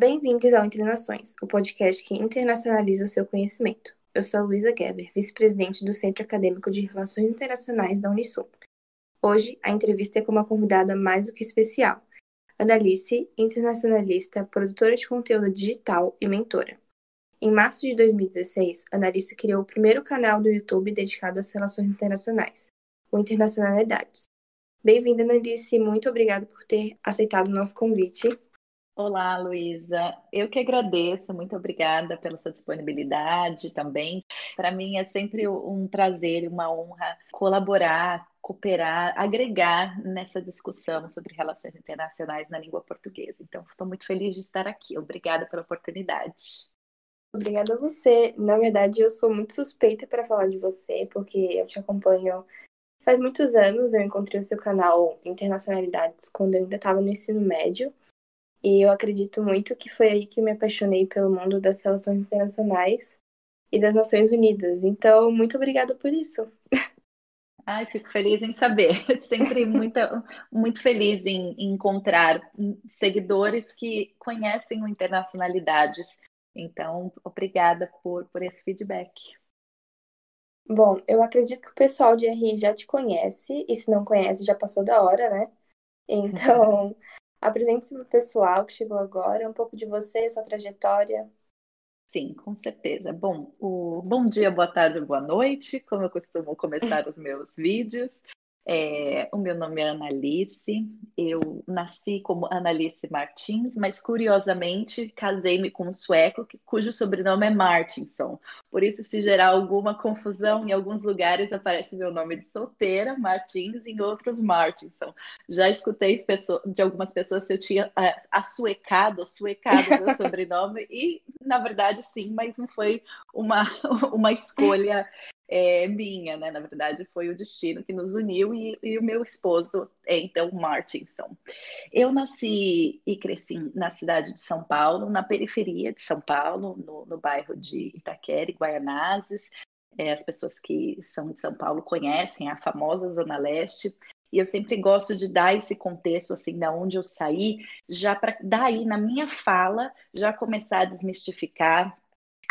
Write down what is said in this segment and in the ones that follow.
Bem-vindos ao Entre Nações, o podcast que internacionaliza o seu conhecimento. Eu sou a Luísa Geber, vice-presidente do Centro Acadêmico de Relações Internacionais da Unisul. Hoje, a entrevista é com uma convidada mais do que especial, Analice, internacionalista, produtora de conteúdo digital e mentora. Em março de 2016, Analice criou o primeiro canal do YouTube dedicado às relações internacionais, o Internacionalidades. Bem-vinda, Analice, muito obrigada por ter aceitado o nosso convite Olá, Luísa. Eu que agradeço, muito obrigada pela sua disponibilidade também. Para mim é sempre um prazer uma honra colaborar, cooperar, agregar nessa discussão sobre relações internacionais na língua portuguesa. Então, estou muito feliz de estar aqui. Obrigada pela oportunidade. Obrigada a você. Na verdade, eu sou muito suspeita para falar de você, porque eu te acompanho faz muitos anos. Eu encontrei o seu canal Internacionalidades quando eu ainda estava no ensino médio. E eu acredito muito que foi aí que me apaixonei pelo mundo das relações internacionais e das Nações Unidas. Então, muito obrigada por isso. Ai, fico feliz em saber. Sempre muito, muito feliz em, em encontrar seguidores que conhecem o Internacionalidades. Então, obrigada por, por esse feedback. Bom, eu acredito que o pessoal de RI já te conhece, e se não conhece, já passou da hora, né? Então, Apresente-se para o pessoal que chegou agora, um pouco de você, sua trajetória. Sim, com certeza. Bom, o bom dia, boa tarde, boa noite, como eu costumo começar os meus vídeos. É, o meu nome é Analice, eu nasci como Analice Martins, mas curiosamente casei-me com um sueco cujo sobrenome é Martinson. Por isso, se gerar alguma confusão, em alguns lugares aparece meu nome de solteira, Martins, em outros Martinson. Já escutei de algumas pessoas se eu tinha é, assuecado, suecado meu sobrenome, e na verdade sim, mas não foi uma, uma escolha é, minha, né? Na verdade, foi o destino que nos uniu e, e, o meu esposo é então Martinson. Eu nasci e cresci na cidade de São Paulo, na periferia de São Paulo, no, no bairro de Itaquera Guaianazes. É, as pessoas que são de São Paulo conhecem a famosa Zona Leste. E eu sempre gosto de dar esse contexto, assim, da onde eu saí, já para daí, na minha fala, já começar a desmistificar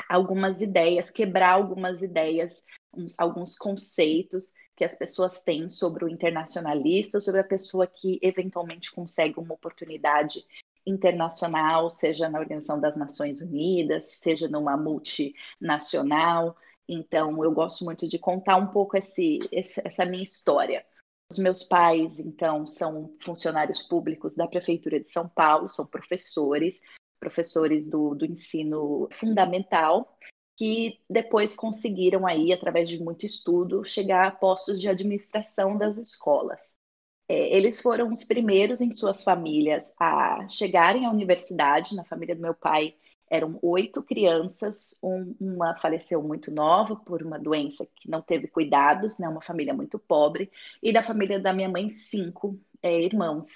algumas ideias, quebrar algumas ideias uns, alguns conceitos que as pessoas têm sobre o internacionalista, sobre a pessoa que eventualmente consegue uma oportunidade internacional, seja na Organização das Nações Unidas, seja numa multinacional. Então, eu gosto muito de contar um pouco esse, essa minha história. Os meus pais, então, são funcionários públicos da Prefeitura de São Paulo, são professores, professores do, do ensino fundamental, que depois conseguiram aí, através de muito estudo, chegar a postos de administração das escolas. É, eles foram os primeiros em suas famílias a chegarem à universidade. Na família do meu pai eram oito crianças, um, uma faleceu muito nova por uma doença que não teve cuidados, né, uma família muito pobre, e da família da minha mãe, cinco é, irmãos.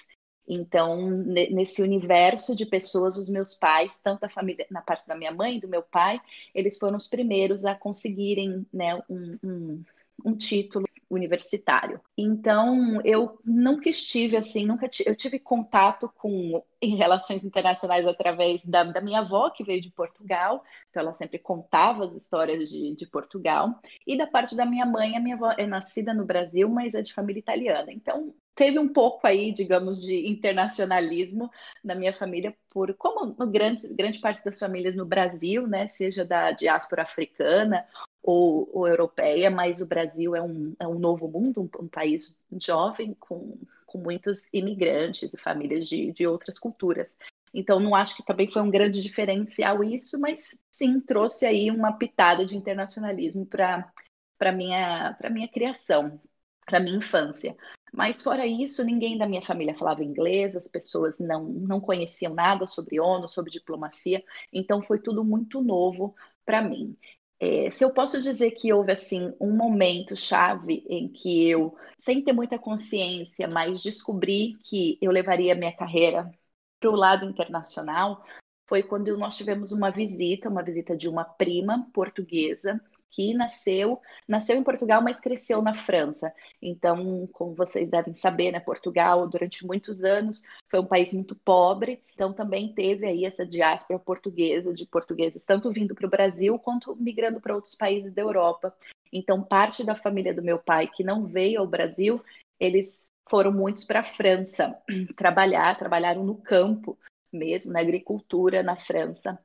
Então, nesse universo de pessoas, os meus pais, tanto a família, na parte da minha mãe e do meu pai, eles foram os primeiros a conseguirem né, um, um, um título universitário. Então, eu nunca estive assim, nunca eu tive contato com em relações internacionais através da, da, minha avó, que veio de Portugal, então ela sempre contava as histórias de, de, Portugal, e da parte da minha mãe, a minha avó é nascida no Brasil, mas é de família italiana, então teve um pouco aí, digamos, de internacionalismo na minha família, por como grande, grande parte das famílias no Brasil, né, seja da diáspora africana ou, ou europeia, mas o Brasil é um, é um novo mundo, um, um país jovem com, com muitos imigrantes e famílias de, de outras culturas. Então, não acho que também foi um grande diferencial isso, mas sim trouxe aí uma pitada de internacionalismo para minha, minha criação, para minha infância. Mas fora isso, ninguém da minha família falava inglês, as pessoas não, não conheciam nada sobre ONU, sobre diplomacia, então foi tudo muito novo para mim. É, se eu posso dizer que houve assim um momento chave em que eu, sem ter muita consciência, mas descobri que eu levaria minha carreira para o lado internacional, foi quando nós tivemos uma visita, uma visita de uma prima portuguesa que nasceu, nasceu em Portugal, mas cresceu na França. Então, como vocês devem saber, né, Portugal durante muitos anos foi um país muito pobre, então também teve aí essa diáspora portuguesa de portugueses tanto vindo para o Brasil quanto migrando para outros países da Europa. Então, parte da família do meu pai que não veio ao Brasil, eles foram muitos para a França trabalhar, trabalharam no campo mesmo, na agricultura na França.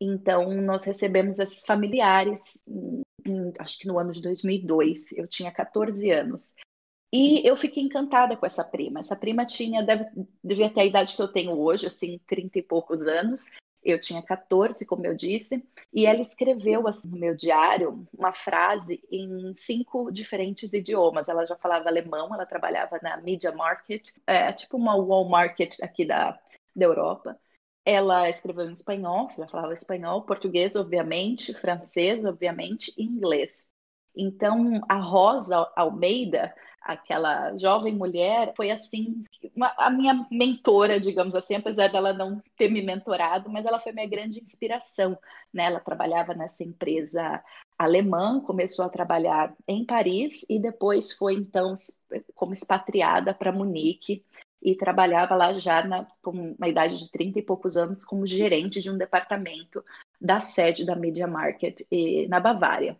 Então, nós recebemos esses familiares, acho que no ano de 2002, eu tinha 14 anos. E eu fiquei encantada com essa prima. Essa prima tinha, deve, devia ter a idade que eu tenho hoje, assim, 30 e poucos anos. Eu tinha 14, como eu disse, e ela escreveu assim, no meu diário uma frase em cinco diferentes idiomas. Ela já falava alemão, ela trabalhava na Media Market, é, tipo uma Walmart aqui da, da Europa. Ela escreveu em espanhol, ela falava espanhol, português, obviamente, francês, obviamente, inglês. Então, a Rosa Almeida, aquela jovem mulher, foi assim, uma, a minha mentora, digamos assim, apesar dela não ter me mentorado, mas ela foi minha grande inspiração. Né? Ela trabalhava nessa empresa alemã, começou a trabalhar em Paris e depois foi, então, como expatriada para Munique e trabalhava lá já na, com uma idade de 30 e poucos anos como gerente de um departamento da sede da Media Market e, na Bavária.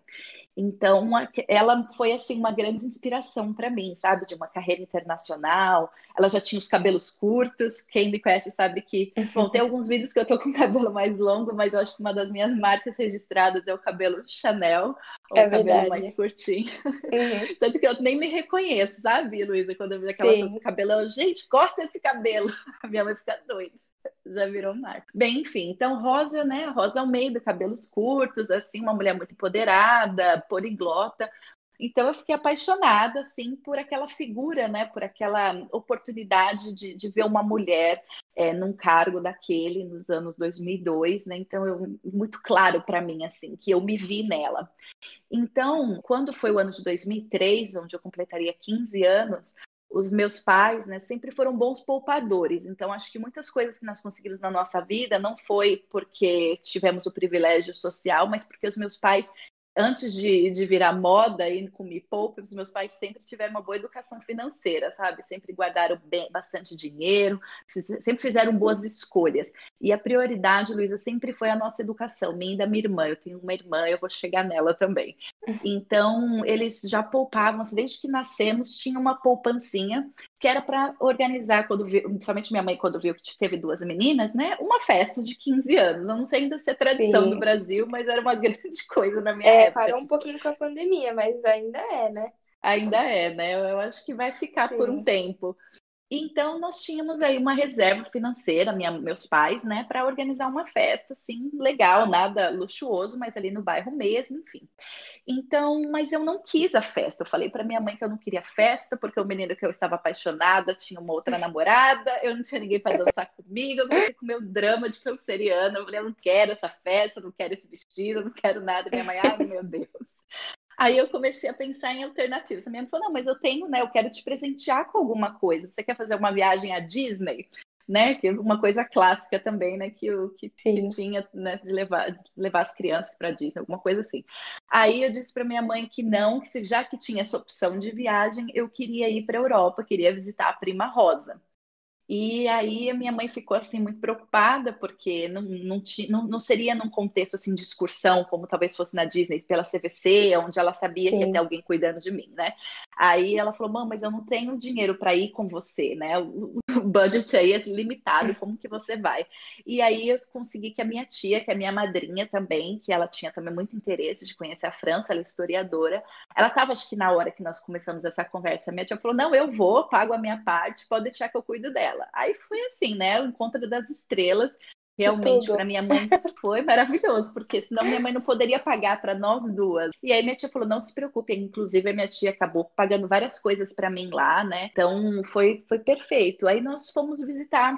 Então, ela foi assim uma grande inspiração para mim, sabe, de uma carreira internacional. Ela já tinha os cabelos curtos. Quem me conhece sabe que, bom, tem alguns vídeos que eu tô com o cabelo mais longo, mas eu acho que uma das minhas marcas registradas é o cabelo Chanel, ou é o cabelo verdade. mais curtinho. Uhum. Tanto que eu nem me reconheço, sabe, Luísa, quando eu vejo aquela cabelo, eu, gente, corta esse cabelo. A minha mãe fica doida já virou marca. Bem, enfim, então Rosa, né? Rosa Almeida, cabelos curtos, assim, uma mulher muito empoderada, poliglota. Então eu fiquei apaixonada, assim, por aquela figura, né? Por aquela oportunidade de, de ver uma mulher é, num cargo daquele nos anos 2002, né? Então eu muito claro para mim, assim, que eu me vi nela. Então, quando foi o ano de 2003, onde eu completaria 15 anos, os meus pais, né, sempre foram bons poupadores. Então, acho que muitas coisas que nós conseguimos na nossa vida não foi porque tivemos o privilégio social, mas porque os meus pais antes de, de virar moda e com Me Poupe, os meus pais sempre tiveram uma boa educação financeira, sabe? Sempre guardaram bem, bastante dinheiro, sempre fizeram boas escolhas. E a prioridade, Luísa, sempre foi a nossa educação, minha e da minha irmã. Eu tenho uma irmã, eu vou chegar nela também. Então, eles já poupavam, assim, desde que nascemos, tinha uma poupancinha que era para organizar, quando vi, principalmente minha mãe, quando viu que teve duas meninas, né? Uma festa de 15 anos. Eu não sei ainda se é tradição Sim. do Brasil, mas era uma grande coisa na minha é, época. Parou um pouquinho com a pandemia, mas ainda é, né? Ainda é, né? Eu acho que vai ficar Sim. por um tempo. Então, nós tínhamos aí uma reserva financeira, minha, meus pais, né, para organizar uma festa, assim, legal, nada luxuoso, mas ali no bairro mesmo, enfim. Então, mas eu não quis a festa. Eu falei para minha mãe que eu não queria festa, porque o menino que eu estava apaixonada tinha uma outra namorada, eu não tinha ninguém para dançar comigo, eu comecei com meu drama de canceriana. Eu falei, eu não quero essa festa, não quero esse vestido, não quero nada. Minha mãe, ai meu Deus. Aí eu comecei a pensar em alternativas. A minha mãe falou: não, mas eu tenho, né? Eu quero te presentear com alguma coisa. Você quer fazer uma viagem à Disney? Né, que é uma coisa clássica também, né, que, o, que, que tinha, né, de levar, de levar as crianças para Disney, alguma coisa assim. Aí eu disse para minha mãe que não, que já que tinha essa opção de viagem, eu queria ir para a Europa, queria visitar a prima Rosa. E aí a minha mãe ficou assim muito preocupada, porque não, não, não, não seria num contexto assim de excursão, como talvez fosse na Disney, pela CVC, onde ela sabia Sim. que ia ter alguém cuidando de mim, né? Aí ela falou: "Mãe, mas eu não tenho dinheiro para ir com você, né? O, o budget aí é limitado, como que você vai?". E aí eu consegui que a minha tia, que é minha madrinha também, que ela tinha também muito interesse de conhecer a França, ela é historiadora, ela estava acho que na hora que nós começamos essa conversa, minha tia falou: "Não, eu vou, pago a minha parte, pode deixar que eu cuido dela". Dela. Aí foi assim, né? O encontro das estrelas. Realmente, para minha mãe foi maravilhoso, porque senão minha mãe não poderia pagar para nós duas. E aí minha tia falou: não se preocupe. Inclusive, a minha tia acabou pagando várias coisas para mim lá, né? Então foi, foi perfeito. Aí nós fomos visitar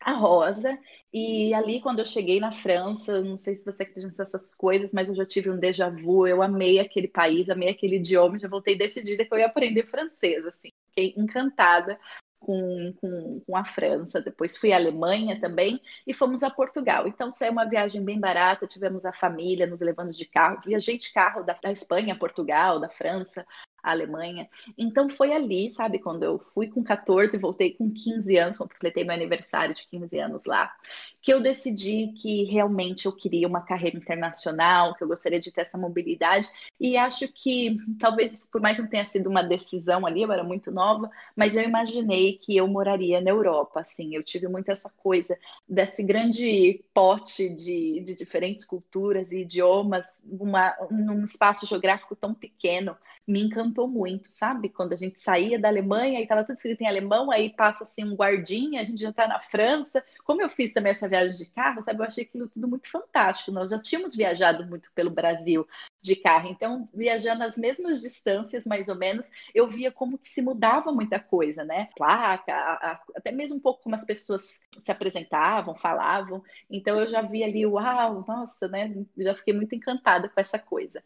a Rosa. E ali, quando eu cheguei na França, não sei se você acredita nessas coisas, mas eu já tive um déjà vu. Eu amei aquele país, amei aquele idioma. Já voltei decidida que eu ia aprender francês, assim. Fiquei encantada com, com, com, a França, depois fui à Alemanha também e fomos a Portugal. Então, saiu uma viagem bem barata, tivemos a família nos levando de carro, viajei de carro da, da Espanha Portugal, da França, a Alemanha. Então foi ali, sabe, quando eu fui com 14 e voltei com 15 anos, completei meu aniversário de 15 anos lá, que eu decidi que realmente eu queria uma carreira internacional, que eu gostaria de ter essa mobilidade. E acho que talvez, por mais não tenha sido uma decisão ali, eu era muito nova, mas eu imaginei que eu moraria na Europa. Assim, eu tive muito essa coisa desse grande pote de, de diferentes culturas e idiomas, uma, num espaço geográfico tão pequeno me encantou muito, sabe? Quando a gente saía da Alemanha e estava tudo escrito em alemão, aí passa assim um guardinha, a gente já está na França. Como eu fiz também essa viagem de carro, sabe? Eu achei aquilo tudo muito fantástico. Nós já tínhamos viajado muito pelo Brasil de carro, então viajando as mesmas distâncias, mais ou menos, eu via como que se mudava muita coisa, né? Placa, a, a, até mesmo um pouco como as pessoas se apresentavam, falavam. Então eu já vi ali, uau, nossa, né? Já fiquei muito encantada com essa coisa.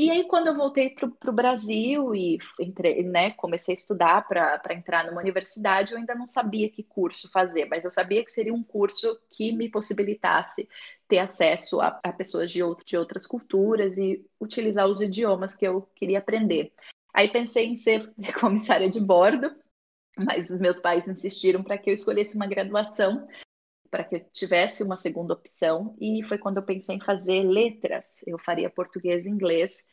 E aí, quando eu voltei para o Brasil e entrei, né, comecei a estudar para entrar numa universidade, eu ainda não sabia que curso fazer, mas eu sabia que seria um curso que me possibilitasse ter acesso a, a pessoas de, outro, de outras culturas e utilizar os idiomas que eu queria aprender. Aí pensei em ser comissária de bordo, mas os meus pais insistiram para que eu escolhesse uma graduação para que eu tivesse uma segunda opção, e foi quando eu pensei em fazer letras. Eu faria português e inglês,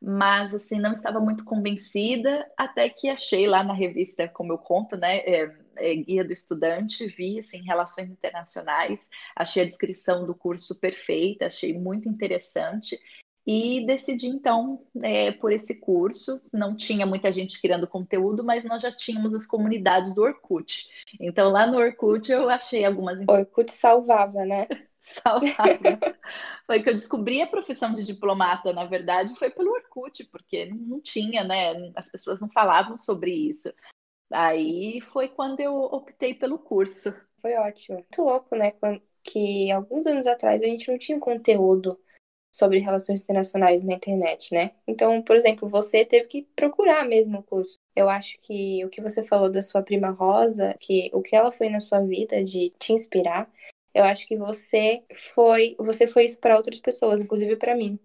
mas assim não estava muito convencida até que achei lá na revista, como eu conto, né, é, é, guia do estudante, vi assim relações internacionais, achei a descrição do curso perfeita, achei muito interessante e decidi então é, por esse curso. Não tinha muita gente criando conteúdo, mas nós já tínhamos as comunidades do Orkut. Então lá no Orkut eu achei algumas. Orkut salvava, né? salvava. foi que eu descobri a profissão de diplomata, na verdade, foi pelo Orkut, porque não tinha, né? As pessoas não falavam sobre isso. Aí foi quando eu optei pelo curso. Foi ótimo. Muito louco, né? Que alguns anos atrás a gente não tinha conteúdo sobre relações internacionais na internet, né? Então, por exemplo, você teve que procurar mesmo o curso. Eu acho que o que você falou da sua prima Rosa, que o que ela foi na sua vida de te inspirar, eu acho que você foi, você foi isso para outras pessoas, inclusive para mim.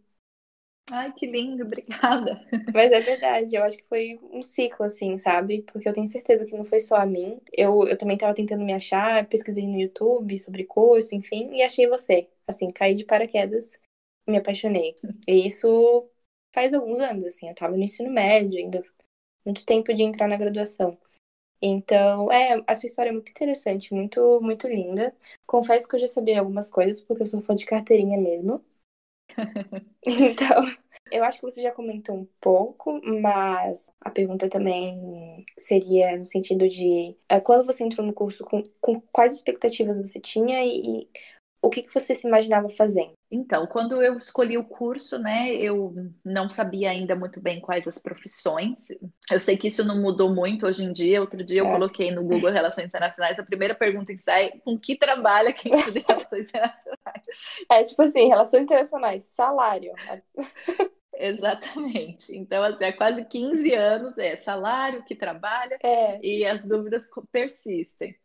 Ai, que lindo, obrigada. Mas é verdade, eu acho que foi um ciclo, assim, sabe? Porque eu tenho certeza que não foi só a mim. Eu, eu também estava tentando me achar, pesquisei no YouTube sobre curso, enfim, e achei você. Assim, caí de paraquedas me apaixonei. E isso faz alguns anos, assim, eu tava no ensino médio, ainda muito tempo de entrar na graduação. Então, é, a sua história é muito interessante, muito, muito linda. Confesso que eu já sabia algumas coisas, porque eu sou fã de carteirinha mesmo. então, eu acho que você já comentou um pouco, mas a pergunta também seria no sentido de é, quando você entrou no curso, com, com quais expectativas você tinha e, e o que, que você se imaginava fazendo? Então, quando eu escolhi o curso, né, eu não sabia ainda muito bem quais as profissões. Eu sei que isso não mudou muito hoje em dia. Outro dia eu é. coloquei no Google Relações Internacionais, a primeira pergunta que sai, com que trabalha quem estuda Relações Internacionais? É tipo assim, Relações Internacionais, salário. Exatamente. Então, assim, há quase 15 anos é salário que trabalha é. e as dúvidas persistem.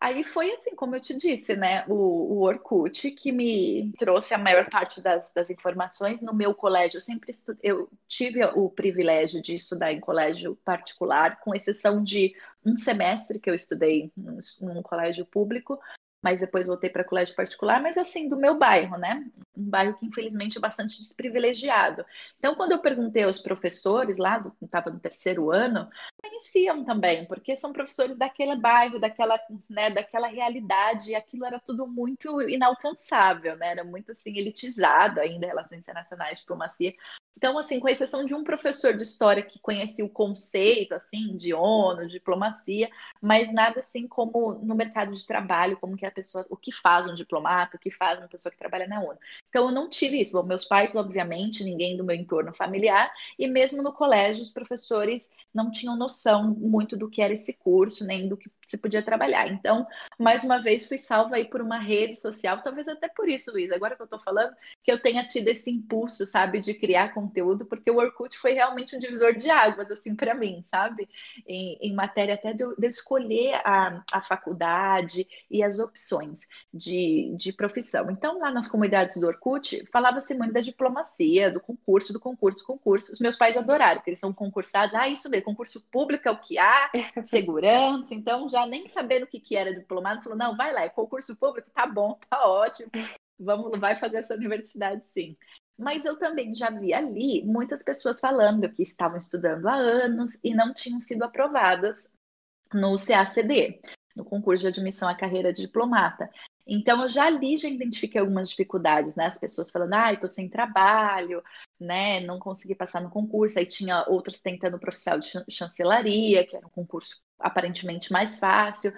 Aí foi assim, como eu te disse, né? O, o Orkut que me trouxe a maior parte das, das informações. No meu colégio, eu sempre estu... eu tive o privilégio de estudar em colégio particular, com exceção de um semestre que eu estudei num, num colégio público, mas depois voltei para colégio particular, mas assim, do meu bairro, né? Um bairro que infelizmente é bastante desprivilegiado. Então, quando eu perguntei aos professores lá, do, estava no terceiro ano, conheciam também, porque são professores daquele bairro, daquela, né, daquela realidade, e aquilo era tudo muito inalcançável, né? Era muito assim elitizado ainda, relações internacionais, diplomacia. Então, assim, com exceção de um professor de história que conhecia o conceito, assim, de ONU, diplomacia, mas nada assim como no mercado de trabalho, como que a pessoa, o que faz um diplomata, o que faz uma pessoa que trabalha na ONU. Então, eu não tive isso. Bom, meus pais, obviamente, ninguém do meu entorno familiar, e mesmo no colégio, os professores não tinham noção muito do que era esse curso, nem do que se podia trabalhar. Então, mais uma vez, fui salva aí por uma rede social, talvez até por isso, Luiz, agora que eu estou falando, que eu tenha tido esse impulso, sabe, de criar conteúdo, porque o Orkut foi realmente um divisor de águas, assim, para mim, sabe? Em, em, matéria até de eu, de eu escolher a, a faculdade e as opções de, de profissão. Então, lá nas comunidades do Orkut, falava-se muito da diplomacia, do concurso, do concurso, concurso. Os meus pais adoraram, porque eles são concursados. Ah, isso mesmo, concurso público é o que há, segurança. Então, já nem sabendo o que, que era diplomado, falou: não, vai lá, é concurso público, tá bom, tá ótimo. Vamos, vai fazer essa universidade sim. Mas eu também já vi ali muitas pessoas falando que estavam estudando há anos e não tinham sido aprovadas no CACD, no concurso de admissão à carreira de diplomata. Então, eu já ali já identifiquei algumas dificuldades, né? As pessoas falando, ah, estou sem trabalho, né? Não consegui passar no concurso. Aí tinha outros tentando profissional de chancelaria, que era um concurso aparentemente mais fácil.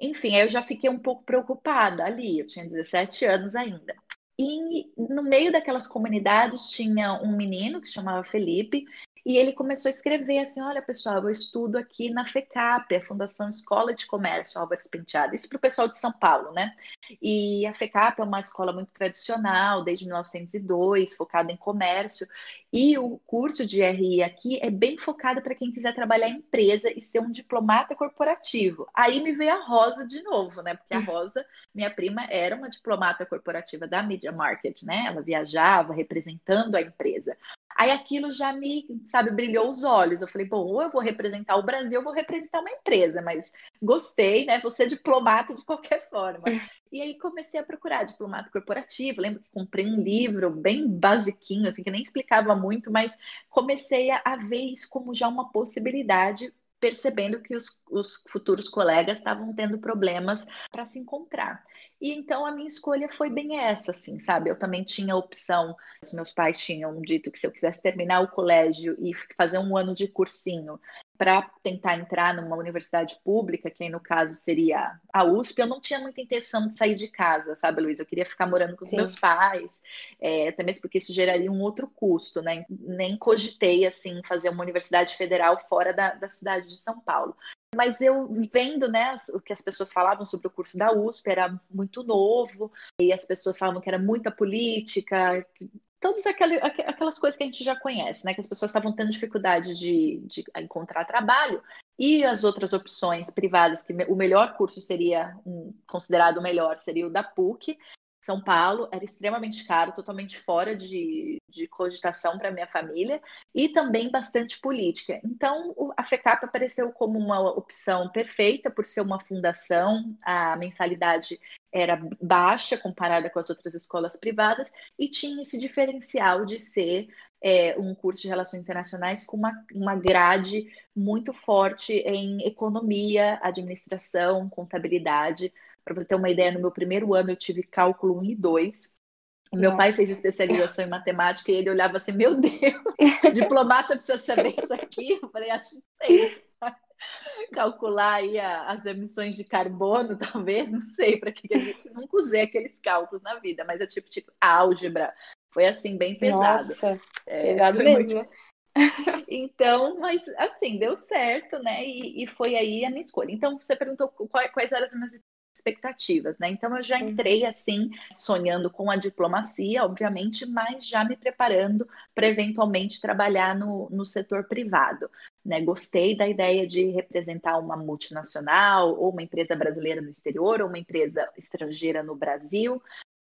Enfim, aí eu já fiquei um pouco preocupada ali. Eu tinha 17 anos ainda. E no meio daquelas comunidades tinha um menino que chamava Felipe, e ele começou a escrever assim: olha, pessoal, eu estudo aqui na FECAP, a Fundação Escola de Comércio Álvares Penteado. Isso para o pessoal de São Paulo, né? E a FECAP é uma escola muito tradicional, desde 1902, focada em comércio. E o curso de RI aqui é bem focado para quem quiser trabalhar em empresa e ser um diplomata corporativo. Aí me veio a Rosa de novo, né? Porque a hum. Rosa, minha prima, era uma diplomata corporativa da Media Market, né? Ela viajava representando a empresa. Aí aquilo já me, sabe, brilhou os olhos. Eu falei, bom, ou eu vou representar o Brasil, ou vou representar uma empresa, mas gostei, né? Vou ser diplomata de qualquer forma. E aí comecei a procurar diplomata corporativo. Lembro que comprei um livro bem basiquinho, assim, que nem explicava muito, mas comecei a, ver isso como já uma possibilidade percebendo que os, os futuros colegas estavam tendo problemas para se encontrar. E então a minha escolha foi bem essa, assim, sabe? Eu também tinha a opção, os meus pais tinham dito que se eu quisesse terminar o colégio e fazer um ano de cursinho para tentar entrar numa universidade pública, que aí no caso seria a USP, eu não tinha muita intenção de sair de casa, sabe, Luiz? Eu queria ficar morando com os Sim. meus pais, é, até mesmo porque isso geraria um outro custo, né? Nem cogitei, assim, fazer uma universidade federal fora da, da cidade de São Paulo. Mas eu vendo, né, o que as pessoas falavam sobre o curso da USP, era muito novo, e as pessoas falavam que era muita política, todas aquelas coisas que a gente já conhece, né? Que as pessoas estavam tendo dificuldade de, de encontrar trabalho e as outras opções privadas, que o melhor curso seria um, considerado o melhor seria o da PUC, são Paulo era extremamente caro, totalmente fora de, de cogitação para minha família e também bastante política. Então, a FECAP apareceu como uma opção perfeita por ser uma fundação, a mensalidade era baixa comparada com as outras escolas privadas e tinha esse diferencial de ser é, um curso de relações internacionais com uma, uma grade muito forte em economia, administração, contabilidade. Para você ter uma ideia, no meu primeiro ano eu tive cálculo 1 e 2. O meu Nossa. pai fez especialização em matemática e ele olhava assim: Meu Deus, diplomata precisa saber isso aqui. Eu falei: Acho que sei. Calcular aí a, as emissões de carbono, talvez, não sei para que a gente nunca usei aqueles cálculos na vida, mas é tipo, tipo álgebra. Foi assim, bem pesado. Nossa, é, pesado mesmo. Muito... Então, mas assim, deu certo, né? E, e, foi aí a minha escolha. Então, você perguntou quais, quais eram as minhas expectativas, né? Então eu já entrei assim, sonhando com a diplomacia, obviamente, mas já me preparando para eventualmente trabalhar no, no setor privado. Né? Gostei da ideia de representar uma multinacional, ou uma empresa brasileira no exterior, ou uma empresa estrangeira no Brasil.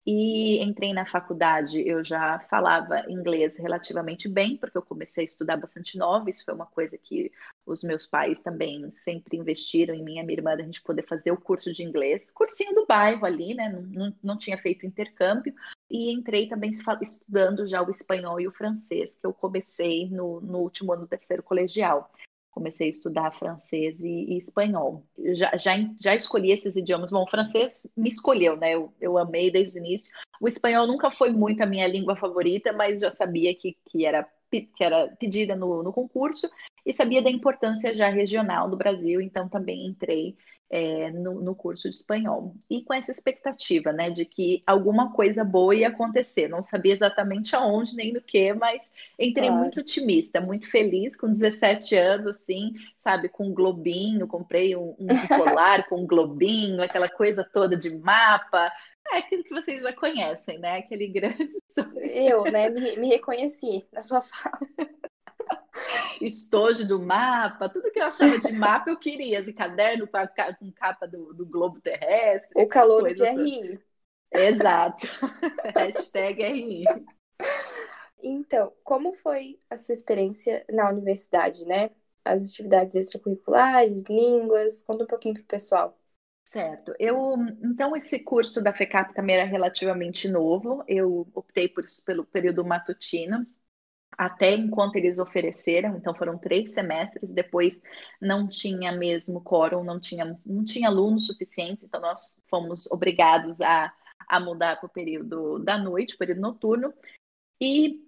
E entrei na faculdade, eu já falava inglês relativamente bem, porque eu comecei a estudar bastante nova. Isso foi uma coisa que os meus pais também sempre investiram em mim e minha irmã, a gente poder fazer o curso de inglês. Cursinho do bairro ali, né? Não, não, não tinha feito intercâmbio. E entrei também estudando já o espanhol e o francês, que eu comecei no, no último ano do terceiro colegial comecei a estudar francês e, e, espanhol. Já, já, já escolhi esses idiomas. Bom, o francês me escolheu, né? Eu, eu amei desde o início. O espanhol nunca foi muito a minha língua favorita, mas já sabia que, que, era, que era pedida no, no concurso. e sabia da importância já regional do Brasil, então também entrei é, no, no, curso de espanhol. E com essa expectativa, né, de que alguma coisa boa ia acontecer. Não sabia exatamente aonde nem no que, mas entrei claro. muito otimista, muito feliz, com 17 anos, assim, sabe, com um globinho, comprei um, um colar com um globinho, aquela coisa toda de mapa. É aquilo que vocês já conhecem, né? Aquele grande sonho. Eu, né, me, me reconheci na sua fala estojo do mapa, tudo que eu achava de mapa eu queria, esse caderno com, a, com capa do, do, globo terrestre. O calor do RI. Exato. Hashtag RI. Então, como foi a sua experiência na universidade, né? As atividades extracurriculares, línguas, conta um pouquinho pro pessoal. Certo. Eu, então, esse curso da FECAP também era relativamente novo. Eu optei por, pelo período matutino, até enquanto eles ofereceram, então foram três semestres, depois não tinha mesmo quórum, não tinha, não tinha alunos suficientes, então nós fomos obrigados a, a mudar para o período da noite, período noturno, e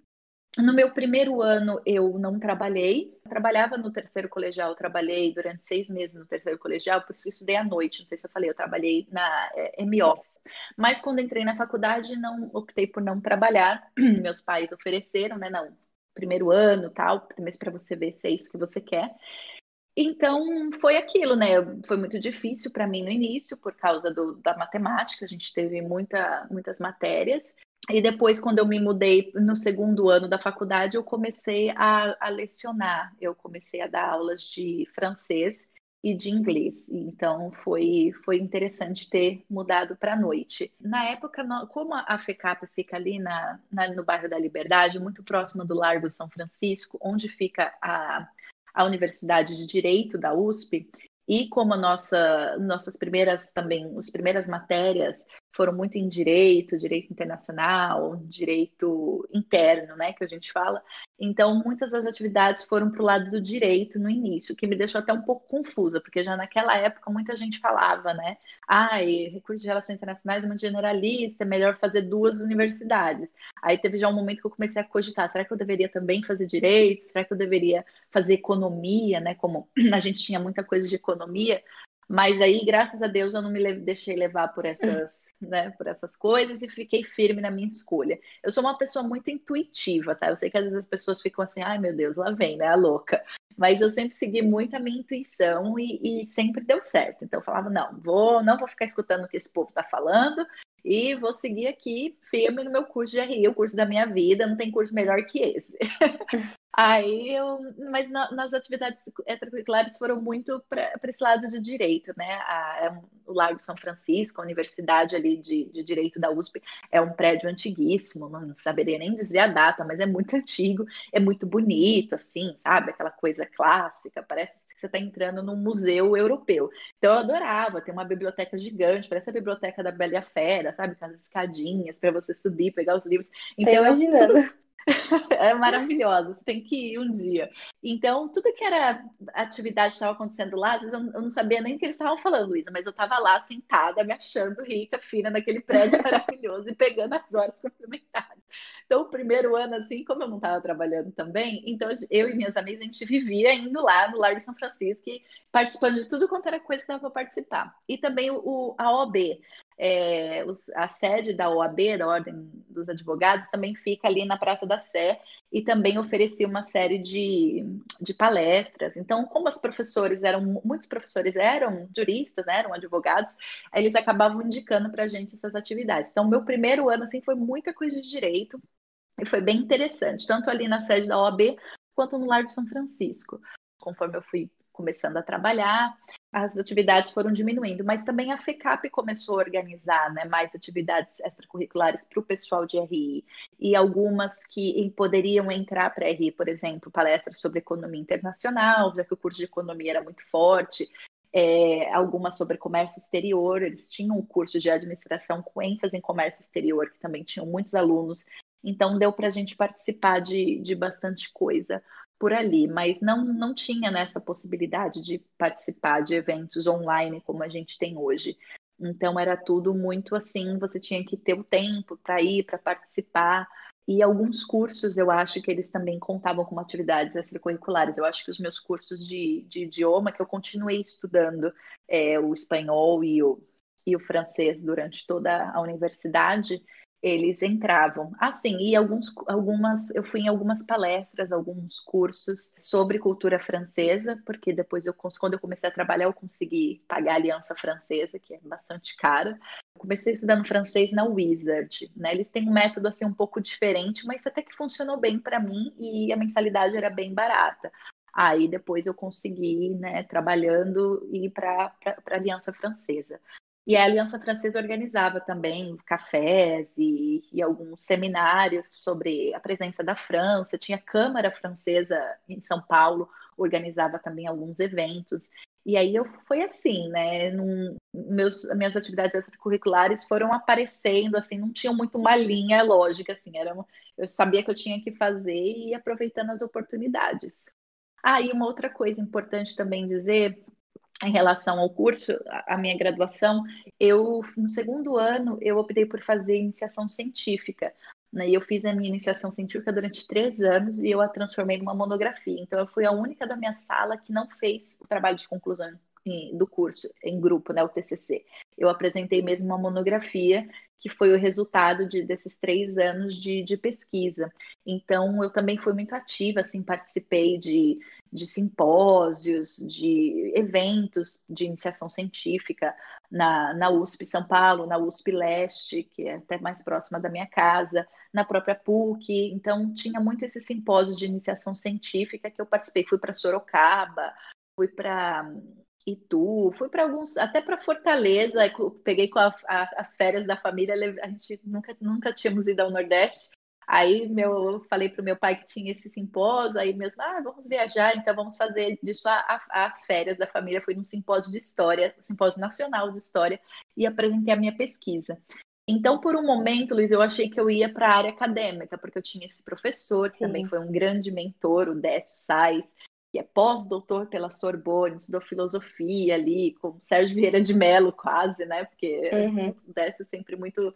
no meu primeiro ano eu não trabalhei, eu trabalhava no terceiro colegial, trabalhei durante seis meses no terceiro colegial, por isso estudei à noite, não sei se eu falei, eu trabalhei na é, M-Office. Mas quando entrei na faculdade, não optei por não trabalhar, meus pais ofereceram, né, não, primeiro ano, tal, mas para você ver se é isso que você quer. Então, foi aquilo, né? Foi muito difícil para mim no início, por causa do, da matemática, a gente teve muita, muitas matérias. E depois, quando eu me mudei no segundo ano da faculdade, eu comecei a, a lecionar, eu comecei a dar aulas de francês e de inglês. Então foi, foi interessante ter mudado para a noite. Na época, como a FECAP fica ali na, na, no bairro da Liberdade, muito próximo do Largo São Francisco, onde fica a, a Universidade de Direito da USP, e como nossa, nossas primeiras também, as primeiras matérias foram muito em direito, direito internacional, direito interno, né, que a gente fala. Então, muitas das atividades foram para o lado do direito no início, que me deixou até um pouco confusa, porque já naquela época muita gente falava, né, ah, recurso de relações internacionais é muito generalista, é melhor fazer duas universidades. Aí teve já um momento que eu comecei a cogitar, será que eu deveria também fazer direito? Será que eu deveria fazer economia, né, como a gente tinha muita coisa de economia, mas aí, graças a Deus, eu não me deixei levar por essas, né, por essas coisas e fiquei firme na minha escolha. Eu sou uma pessoa muito intuitiva, tá? Eu sei que às vezes as pessoas ficam assim, ai meu Deus, lá vem, né, a louca. Mas eu sempre segui muito a minha intuição e, e sempre deu certo. Então eu falava, não, vou, não vou ficar escutando o que esse povo tá falando e vou seguir aqui firme no meu curso de RI, o curso da minha vida, não tem curso melhor que esse. Aí eu, mas na, nas atividades extracurriculares foram muito para esse lado de direito, né? A, é o Largo São Francisco, a universidade ali de, de direito da USP, é um prédio antiguíssimo, não saberia nem dizer a data, mas é muito antigo, é muito bonito, assim, sabe? Aquela coisa clássica, parece que você está entrando num museu europeu. Então eu adorava, tem uma biblioteca gigante, parece a biblioteca da Bela a Fera, sabe? Com as escadinhas para você subir, pegar os livros. Então, Tô imaginando. é maravilhosa, você tem que ir um dia. Então, tudo que era atividade estava acontecendo lá, às vezes eu, não sabia nem o que eles estavam falando, Luísa, mas eu estava lá sentada, me achando rica, fina, naquele prédio maravilhoso e pegando as horas complementares. Então, o primeiro ano, assim, como eu não estava trabalhando também, então eu e minhas amigas, a gente vivia indo lá no Largo São Francisco e participando de tudo quanto era coisa que dava para participar. E também o, a OB, é, os, a sede da OAB, da Ordem dos Advogados, também fica ali na Praça da Sé e também oferecia uma série de, de palestras. Então, como os professores eram, muitos professores eram juristas, né, eram advogados, eles acabavam indicando para a gente essas atividades. Então, meu primeiro ano assim foi muita coisa de direito e foi bem interessante, tanto ali na sede da OAB quanto no Largo São Francisco. Conforme eu fui começando a trabalhar, as atividades foram diminuindo, mas também a FECAP começou a organizar né, mais atividades extracurriculares para o pessoal de RI, e algumas que poderiam entrar para RI, por exemplo, palestras sobre economia internacional, já que o curso de economia era muito forte, é, algumas sobre comércio exterior, eles tinham um curso de administração com ênfase em comércio exterior, que também tinham muitos alunos, então deu para a gente participar de, de bastante coisa por ali, mas não, não tinha nessa possibilidade de participar de eventos online como a gente tem hoje. Então era tudo muito assim, você tinha que ter o tempo para ir, para participar. E alguns cursos eu acho que eles também contavam com atividades extracurriculares. Eu acho que os meus cursos de, de idioma, que eu continuei estudando é, o espanhol e o, e o francês durante toda a universidade, eles entravam. Assim, e alguns, algumas, eu fui em algumas palestras, alguns cursos sobre cultura francesa, porque depois eu, quando eu comecei a trabalhar, eu consegui pagar a aliança francesa, que é bastante cara. Eu comecei estudando francês na Wizard, né? Eles têm um método assim um pouco diferente, mas até que funcionou bem para mim e a mensalidade era bem barata. Aí depois eu consegui, né, trabalhando, ir para a Aliança Francesa. E a Aliança Francesa organizava também cafés e, e, alguns seminários sobre a presença da França. Tinha a Câmara Francesa em São Paulo, organizava também alguns eventos. E aí eu foi assim, né? Num, meus, minhas atividades extracurriculares foram aparecendo, assim, não tinham muito uma linha lógica, assim, era, eu sabia que eu tinha que fazer e aproveitando as oportunidades. Ah, e uma outra coisa importante também dizer em relação ao curso, a minha graduação, eu no segundo ano eu optei por fazer iniciação científica. Né? E eu fiz a minha iniciação científica durante três anos e eu a transformei numa monografia. Então eu fui a única da minha sala que não fez o trabalho de conclusão do curso em grupo, né, o TCC. Eu apresentei mesmo uma monografia que foi o resultado de, desses três anos de, de, pesquisa. Então, eu também fui muito ativa, assim, participei de, de simpósios, de eventos de iniciação científica na, na USP São Paulo, na USP Leste, que é até mais próxima da minha casa, na própria PUC. Então, tinha muito esses simpósios de iniciação científica que eu participei. Fui para Sorocaba, fui para Itu, fui para alguns, até para Fortaleza, peguei com a, a, as férias da família, a gente nunca, nunca tínhamos ido ao Nordeste. Aí meu, eu falei para o meu pai que tinha esse simpósio, aí mesmo, ah, vamos viajar, então vamos fazer disso a, a, as férias da família. Fui num simpósio de história, simpósio nacional de história, e apresentei a minha pesquisa. Então, por um momento, Luiz, eu achei que eu ia para a área acadêmica, porque eu tinha esse professor, que Sim. também foi um grande mentor, o Décio Sais, que é pós-doutor pela Sorbonne, estudou filosofia ali, com Sérgio Vieira de Mello quase, né? Porque uhum. Décio sempre muito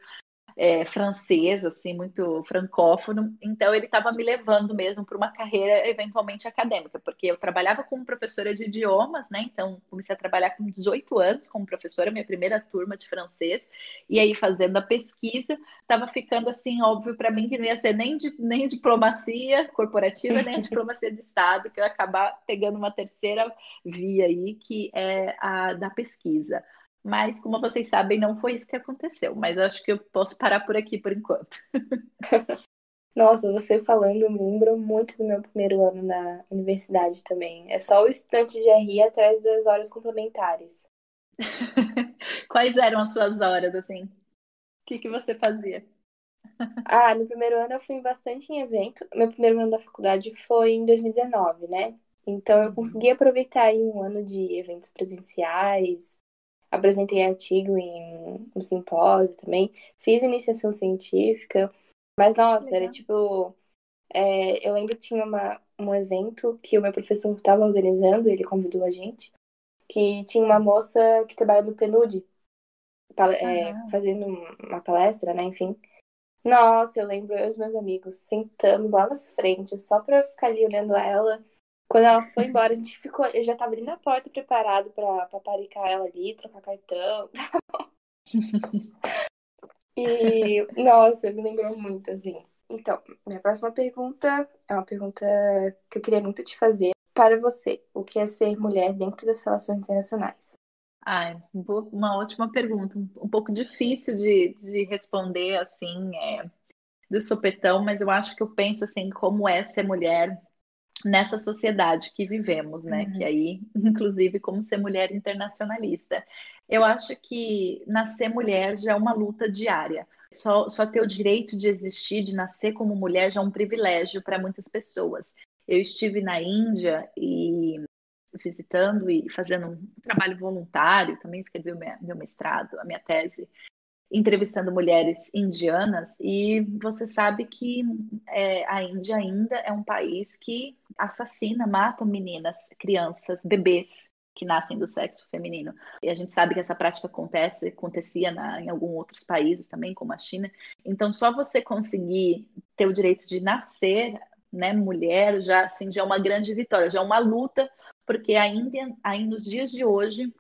é, francês, assim, muito francófono. Então, ele estava me levando mesmo para uma carreira eventualmente acadêmica, porque eu trabalhava como professora de idiomas, né? Então, comecei a trabalhar com 18 anos como professora, minha primeira turma de francês, e aí fazendo a pesquisa, estava ficando assim óbvio para mim que não ia ser nem, de, nem diplomacia corporativa, nem diplomacia de Estado, que eu ia acabar pegando uma terceira via aí, que é a da pesquisa. Mas, como vocês sabem, não foi isso que aconteceu. Mas acho que eu posso parar por aqui por enquanto. Nossa, você falando me lembra muito do meu primeiro ano na universidade também. É só o estudante de RI atrás das horas complementares. Quais eram as suas horas, assim? O que, que você fazia? Ah, no primeiro ano eu fui bastante em evento. Meu primeiro ano da faculdade foi em 2019, né? Então eu uhum. consegui aproveitar aí um ano de eventos presenciais, apresentei artigo em um simpósio também, fiz iniciação científica, mas nossa, Legal. era tipo. É, eu lembro que tinha uma, um evento que o meu professor estava organizando, ele convidou a gente, que tinha uma moça que trabalha no PNUD, é, fazendo uma palestra, né, enfim. Nossa, eu lembro, eu e os meus amigos sentamos lá na frente só pra ficar ali olhando ela quando ela foi embora, a gente ficou. Eu já tava ali na porta preparado pra, pra paricar ela ali, trocar cartão. e, nossa, me lembrou muito, assim. Então, minha próxima pergunta é uma pergunta que eu queria muito te fazer. Para você, o que é ser mulher dentro das relações internacionais? Ah, uma ótima pergunta. Um pouco difícil de, de responder, assim, é, de sopetão, mas eu acho que eu penso, assim, como é ser mulher nessa sociedade que vivemos, né? Uhum. Que aí, inclusive, como ser mulher internacionalista. Eu acho que nascer mulher já é uma luta diária. Só, só ter o direito de existir, de nascer como mulher, já é um privilégio para muitas pessoas. Eu estive na Índia e visitando e fazendo um trabalho voluntário, também escrevi o meu mestrado, a minha tese entrevistando mulheres indianas e você sabe que é, a Índia ainda é um país que assassina, mata meninas, crianças, bebês. que nascem do sexo feminino. E a gente sabe que essa prática acontece, acontecia na, em alguns outros países também, como a China. Então, só você conseguir ter o direito de nascer, né, mulher, já assim, já é uma grande vitória, já é uma luta, porque ainda, ainda nos dias de hoje,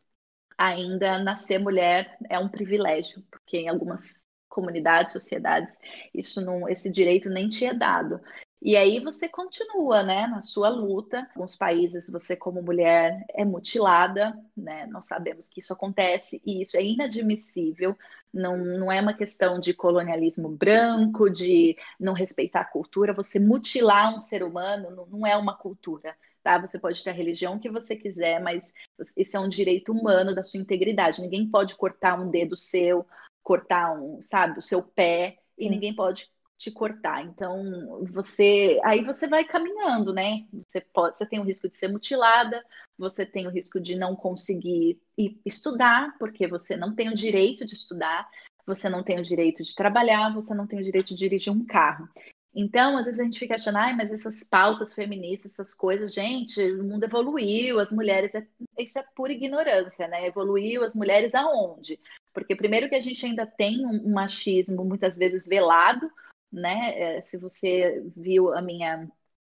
ainda nascer mulher é um privilégio, porque em algumas comunidades, sociedades, isso não, esse direito nem te é dado. E aí você continua, né, na sua luta. Em alguns países você como mulher é mutilada, né? Nós sabemos que isso acontece e isso é inadmissível. Não, não é uma questão de colonialismo branco, de não respeitar a cultura. Você mutilar um ser humano não, não é uma cultura, tá? Você pode ter a religião que você quiser, mas esse é um direito humano da sua integridade. Ninguém pode cortar um dedo seu, cortar um, sabe, o seu pé, Sim. e ninguém pode te cortar. Então, você aí você vai caminhando, né? Você pode, você tem o risco de ser mutilada, você tem o risco de não conseguir estudar, porque você não tem o direito de estudar, você não tem o direito de trabalhar, você não tem o direito de dirigir um carro. Então, às vezes a gente fica achando, ai, mas essas pautas feministas, essas coisas, gente, o mundo evoluiu, as mulheres, é... isso é pura ignorância, né? Evoluiu as mulheres aonde? Porque primeiro que a gente ainda tem um machismo muitas vezes velado, né? É, se você viu a minha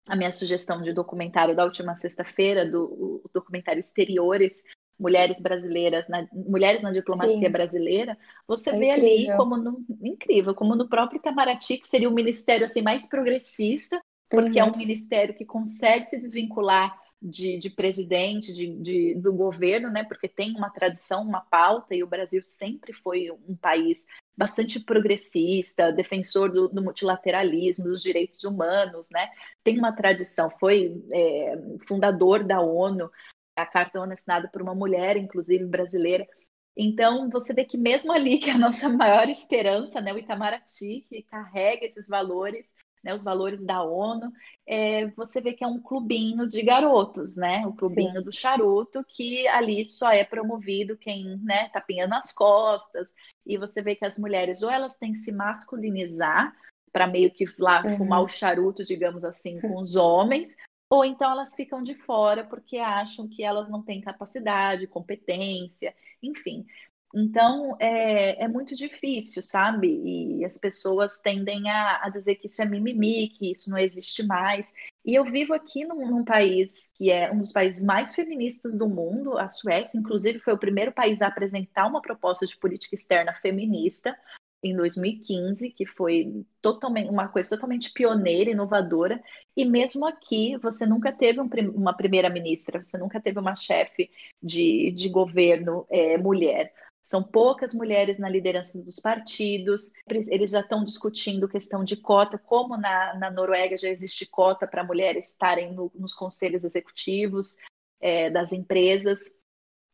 a minha sugestão de documentário da última sexta-feira, do documentário Exteriores, Mulheres Brasileiras, na, Mulheres na Diplomacia Sim. Brasileira, você é vê incrível. ali como no, incrível, como no próprio Itamaraty, que seria o ministério assim mais progressista, porque uhum. é um ministério que consegue se desvincular de, de presidente, de, de, do governo, né? Porque tem uma tradição, uma pauta, e o Brasil sempre foi um país bastante progressista, defensor do, do multilateralismo, dos direitos humanos, né? Tem uma tradição, foi é, fundador da ONU, a carta ONU assinada por uma mulher, inclusive brasileira. Então, você vê que mesmo ali, que é a nossa maior esperança, né, o Itamaraty, que carrega esses valores, né, os valores da ONU, é, você vê que é um clubinho de garotos, né? O clubinho Sim. do charuto, que ali só é promovido quem né, tapinha nas costas. E você vê que as mulheres, ou elas têm que se masculinizar para meio que lá uhum. fumar o charuto, digamos assim, com os homens, ou então elas ficam de fora porque acham que elas não têm capacidade, competência, enfim. Então, é, é muito difícil, sabe? E as pessoas tendem a, a, dizer que isso é mimimi, que isso não existe mais. E eu vivo aqui num, num, país que é um dos países mais feministas do mundo, a Suécia, inclusive, foi o primeiro país a apresentar uma proposta de política externa feminista em 2015, que foi totalmente uma coisa totalmente pioneira, inovadora. E mesmo aqui, você nunca teve um, uma primeira-ministra, você nunca teve uma chefe de, de governo é, mulher. São poucas mulheres na liderança dos partidos, eles já estão discutindo questão de cota, como na, na Noruega já existe cota para mulheres estarem no, nos conselhos executivos é, das empresas.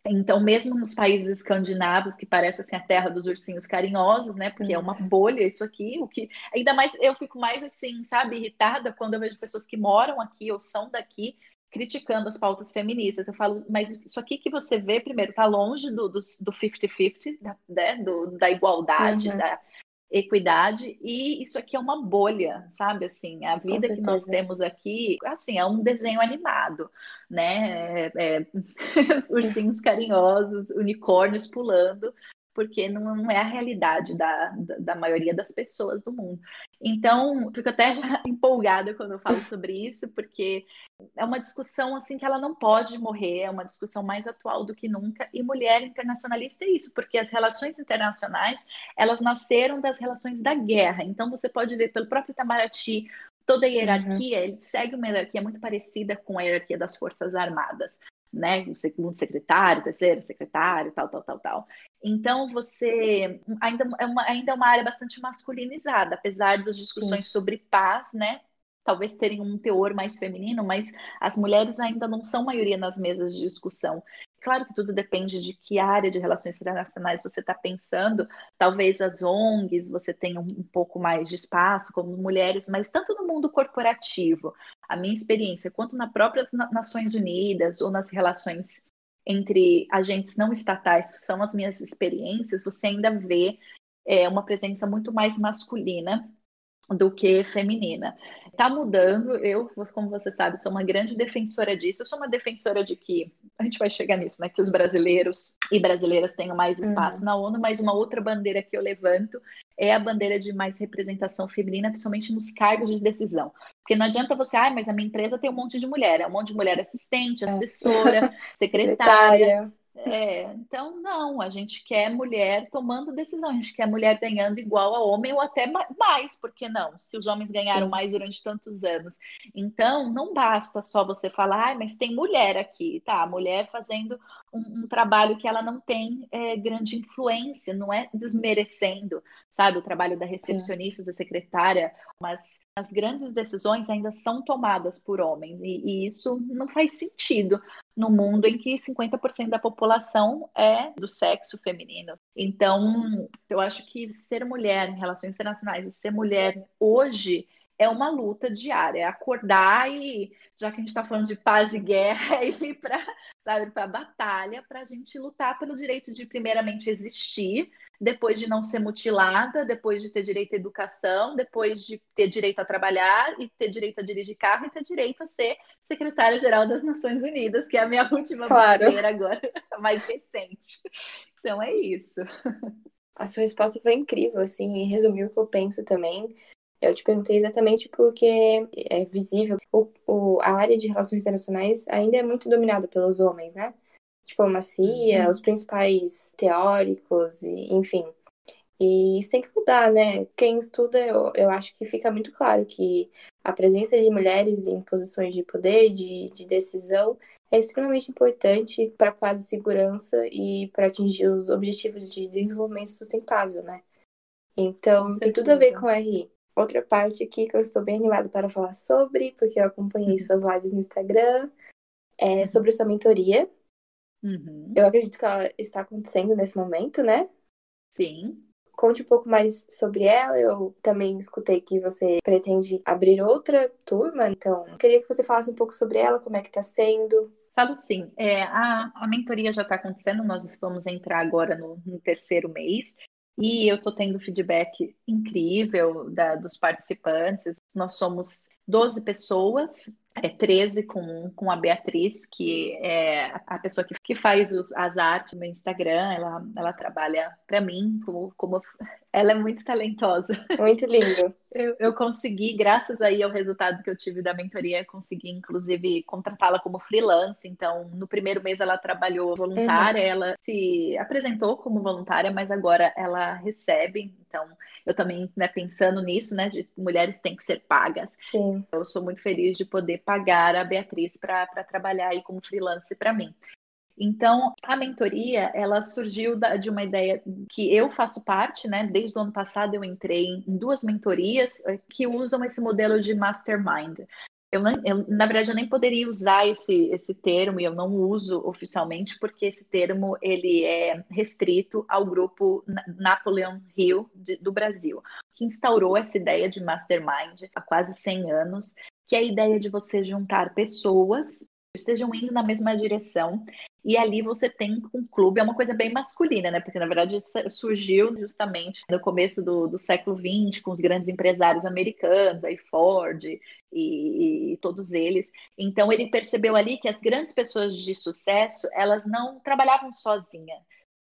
Então, mesmo nos países escandinavos, que parece assim a terra dos ursinhos carinhosos, né? Porque é uma uhum. bolha isso aqui, o que ainda mais eu fico mais assim, sabe, irritada quando eu vejo pessoas que moram aqui ou são daqui criticando as pautas feministas. Eu falo, mas isso aqui que você vê, primeiro, está longe do 50-50, da, né, do, da igualdade, uhum. da equidade, e isso aqui é uma bolha, sabe? Assim, a vida que nós temos aqui, assim, é um desenho animado, né? É, é, ursinhos carinhosos, unicórnios pulando, porque não, não é a realidade da, da, da, maioria das pessoas do mundo. Então, fico até empolgada quando eu falo sobre isso, porque é uma discussão assim que ela não pode morrer, é uma discussão mais atual do que nunca. E mulher internacionalista é isso, porque as relações internacionais elas nasceram das relações da guerra. Então, você pode ver pelo próprio Itamaraty toda a hierarquia, uhum. ele segue uma hierarquia muito parecida com a hierarquia das Forças Armadas né? O segundo secretário, terceiro secretário, tal, tal, tal, tal. Então, você ainda é uma, ainda é uma área bastante masculinizada, apesar das discussões Sim. sobre paz, né? Talvez terem um teor mais feminino, mas as mulheres ainda não são maioria nas mesas de discussão. Claro que tudo depende de que área de relações internacionais você está pensando. Talvez as ONGs você tenha um pouco mais de espaço como mulheres, mas tanto no mundo corporativo, a minha experiência, quanto nas próprias Nações Unidas ou nas relações entre agentes não estatais, são as minhas experiências, você ainda vê é, uma presença muito mais masculina do que feminina. Tá mudando. Eu, como você sabe, sou uma grande defensora disso. Eu sou uma defensora de que a gente vai chegar nisso, né? Que os brasileiros e brasileiras tenham mais espaço uhum. na ONU, mas uma outra bandeira que eu levanto é a bandeira de mais representação feminina, principalmente nos cargos de decisão. Porque não adianta você, ah, mas a minha empresa tem um monte de mulher, é um monte de mulher assistente, é. assessora, secretária. secretária. É, então não, a gente quer mulher tomando decisão, a gente quer mulher ganhando igual a homem ou até mais, porque não? Se os homens ganharam Sim. mais durante tantos anos. Então, não basta só você falar, ah, mas tem mulher aqui, tá? mulher fazendo um, um trabalho que ela não tem é, grande influência, não é desmerecendo, sabe, o trabalho da recepcionista, Sim. da secretária, mas as grandes decisões ainda são tomadas por homens, e, e isso não faz sentido no mundo em que 50% da população é do sexo feminino. Então, eu acho que ser mulher em relações internacionais e ser mulher hoje é uma luta diária, é acordar e, já que a gente está falando de paz e guerra, é ir para a batalha para a gente lutar pelo direito de, primeiramente, existir, depois de não ser mutilada, depois de ter direito à educação, depois de ter direito a trabalhar e ter direito a dirigir carro e ter direito a ser secretária-geral das Nações Unidas, que é a minha última claro. bandeira agora, mais recente. Então é isso. A sua resposta foi incrível, assim, e resumiu o que eu penso também. Eu te perguntei exatamente porque é visível, o, o, a área de relações internacionais ainda é muito dominada pelos homens, né? Diplomacia, uhum. os principais teóricos, e, enfim. E isso tem que mudar, né? Quem estuda, eu, eu acho que fica muito claro que a presença de mulheres em posições de poder, de, de decisão, é extremamente importante para a paz e segurança e para atingir os objetivos de desenvolvimento sustentável, né? Então, tem tudo a ver com o RI. Outra parte aqui que eu estou bem animada para falar sobre, porque eu acompanhei uhum. suas lives no Instagram, é uhum. sobre sua mentoria. Uhum. Eu acredito que ela está acontecendo nesse momento, né? Sim. Conte um pouco mais sobre ela. Eu também escutei que você pretende abrir outra turma, então queria que você falasse um pouco sobre ela, como é que está sendo. Falo sim. É, a, a mentoria já está acontecendo, nós vamos entrar agora no, no terceiro mês. E eu estou tendo feedback incrível da, dos participantes. Nós somos 12 pessoas, é 13 com, com a Beatriz, que é a pessoa que, que faz os, as artes no Instagram. Ela, ela trabalha para mim como, como ela é muito talentosa. Muito lindo. Eu, eu, consegui, graças aí ao resultado que eu tive da mentoria, consegui inclusive contratá-la como freelance. Então, no primeiro mês ela trabalhou voluntária, uhum. ela se apresentou como voluntária, mas agora ela recebe. Então, eu também, né, pensando nisso, né, de mulheres têm que ser pagas. Sim. Eu sou muito feliz de poder pagar a Beatriz para trabalhar aí como freelance para mim. Então, a mentoria, ela surgiu de uma ideia que eu faço parte, né? Desde o ano passado eu entrei em duas mentorias eh, que usam esse modelo de mastermind. Eu, eu, na verdade, eu nem poderia usar esse, esse termo e eu não uso oficialmente porque esse termo ele é restrito ao grupo Napoleon Hill de, do Brasil, que instaurou essa ideia de mastermind há quase 100 anos, que é a ideia de você juntar pessoas estejam indo na mesma direção. E ali você tem um clube, é uma coisa bem masculina, né? Porque na verdade surgiu justamente no começo do, do século XX, com os grandes empresários americanos, aí Ford e, e, todos eles. Então ele percebeu ali que as grandes pessoas de sucesso, elas não trabalhavam sozinha,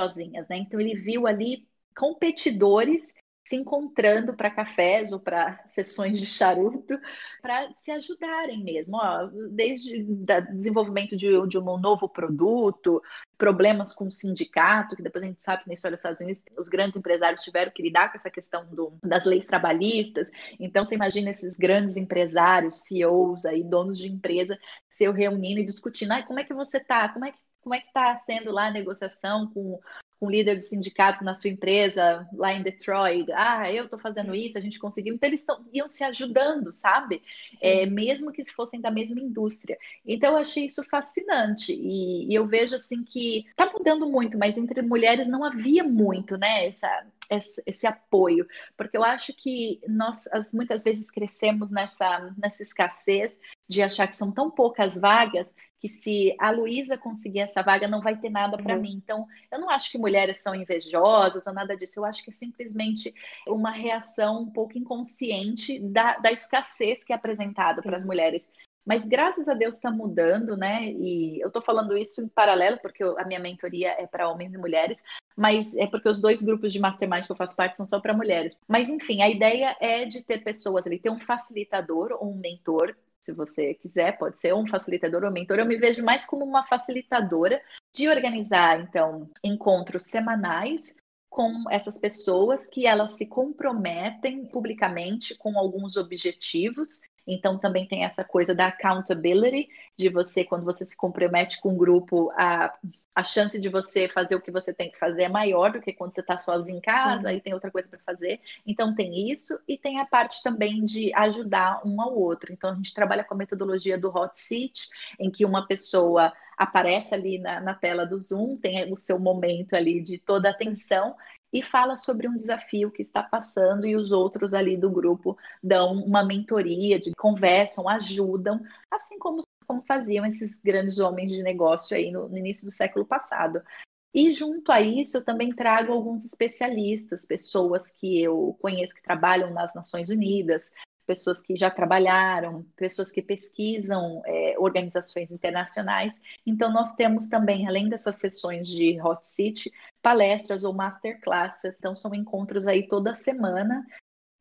sozinhas, né? Então ele viu ali competidores se encontrando para cafés ou para sessões de charuto para se ajudarem mesmo, ó, desde o desenvolvimento de, de, um novo produto, problemas com o sindicato, que depois a gente sabe que na história dos Estados Unidos os grandes empresários tiveram que lidar com essa questão do, das leis trabalhistas, então você imagina esses grandes empresários, CEOs aí, donos de empresa, se eu reunindo e discutindo, ah, como é que você está, como é que como é que está sendo lá a negociação com com o líder do sindicato na sua empresa, lá em Detroit, ah, eu estou fazendo isso, a gente conseguiu. Então, eles tão, iam se ajudando, sabe? É, mesmo que fossem da mesma indústria. Então, eu achei isso fascinante. E, e eu vejo, assim, que está mudando muito, mas entre mulheres não havia muito, né? Essa, esse, esse, apoio, porque eu acho que nós as, muitas vezes crescemos nessa, nessa escassez de achar que são tão poucas vagas que se a Luísa conseguir essa vaga não vai ter nada para uhum. mim. Então, eu não acho que mulheres são invejosas ou nada disso. Eu acho que é simplesmente uma reação um pouco inconsciente da, da escassez que é apresentada para as mulheres. Mas graças a Deus está mudando, né? E eu estou falando isso em paralelo, porque a minha mentoria é para homens e mulheres, mas é porque os dois grupos de mastermind que eu faço parte são só para mulheres. Mas enfim, a ideia é de ter pessoas ali, ter um facilitador ou um mentor se você quiser, pode ser um facilitador ou mentor. Eu me vejo mais como uma facilitadora de organizar, então, encontros semanais com essas pessoas que elas se comprometem publicamente com alguns objetivos então, também tem essa coisa da accountability, de você, quando você se compromete com um grupo, a, a chance de você fazer o que você tem que fazer é maior do que quando você está sozinho em casa uhum. e tem outra coisa para fazer. Então, tem isso, e tem a parte também de ajudar um ao outro. Então, a gente trabalha com a metodologia do hot seat, em que uma pessoa aparece ali na, na tela do Zoom, tem o seu momento ali de toda atenção, e fala sobre um desafio que está passando e os outros ali do grupo dão uma mentoria, de conversam, ajudam, assim como, como faziam esses grandes homens de negócio aí no, no início do século passado. E junto a isso, eu também trago alguns especialistas, pessoas que eu conheço que trabalham nas Nações Unidas, pessoas que já trabalharam, pessoas que pesquisam é, organizações internacionais. Então, nós temos também, além dessas sessões de Hot Seat, palestras ou masterclasses. Então, são encontros aí toda semana.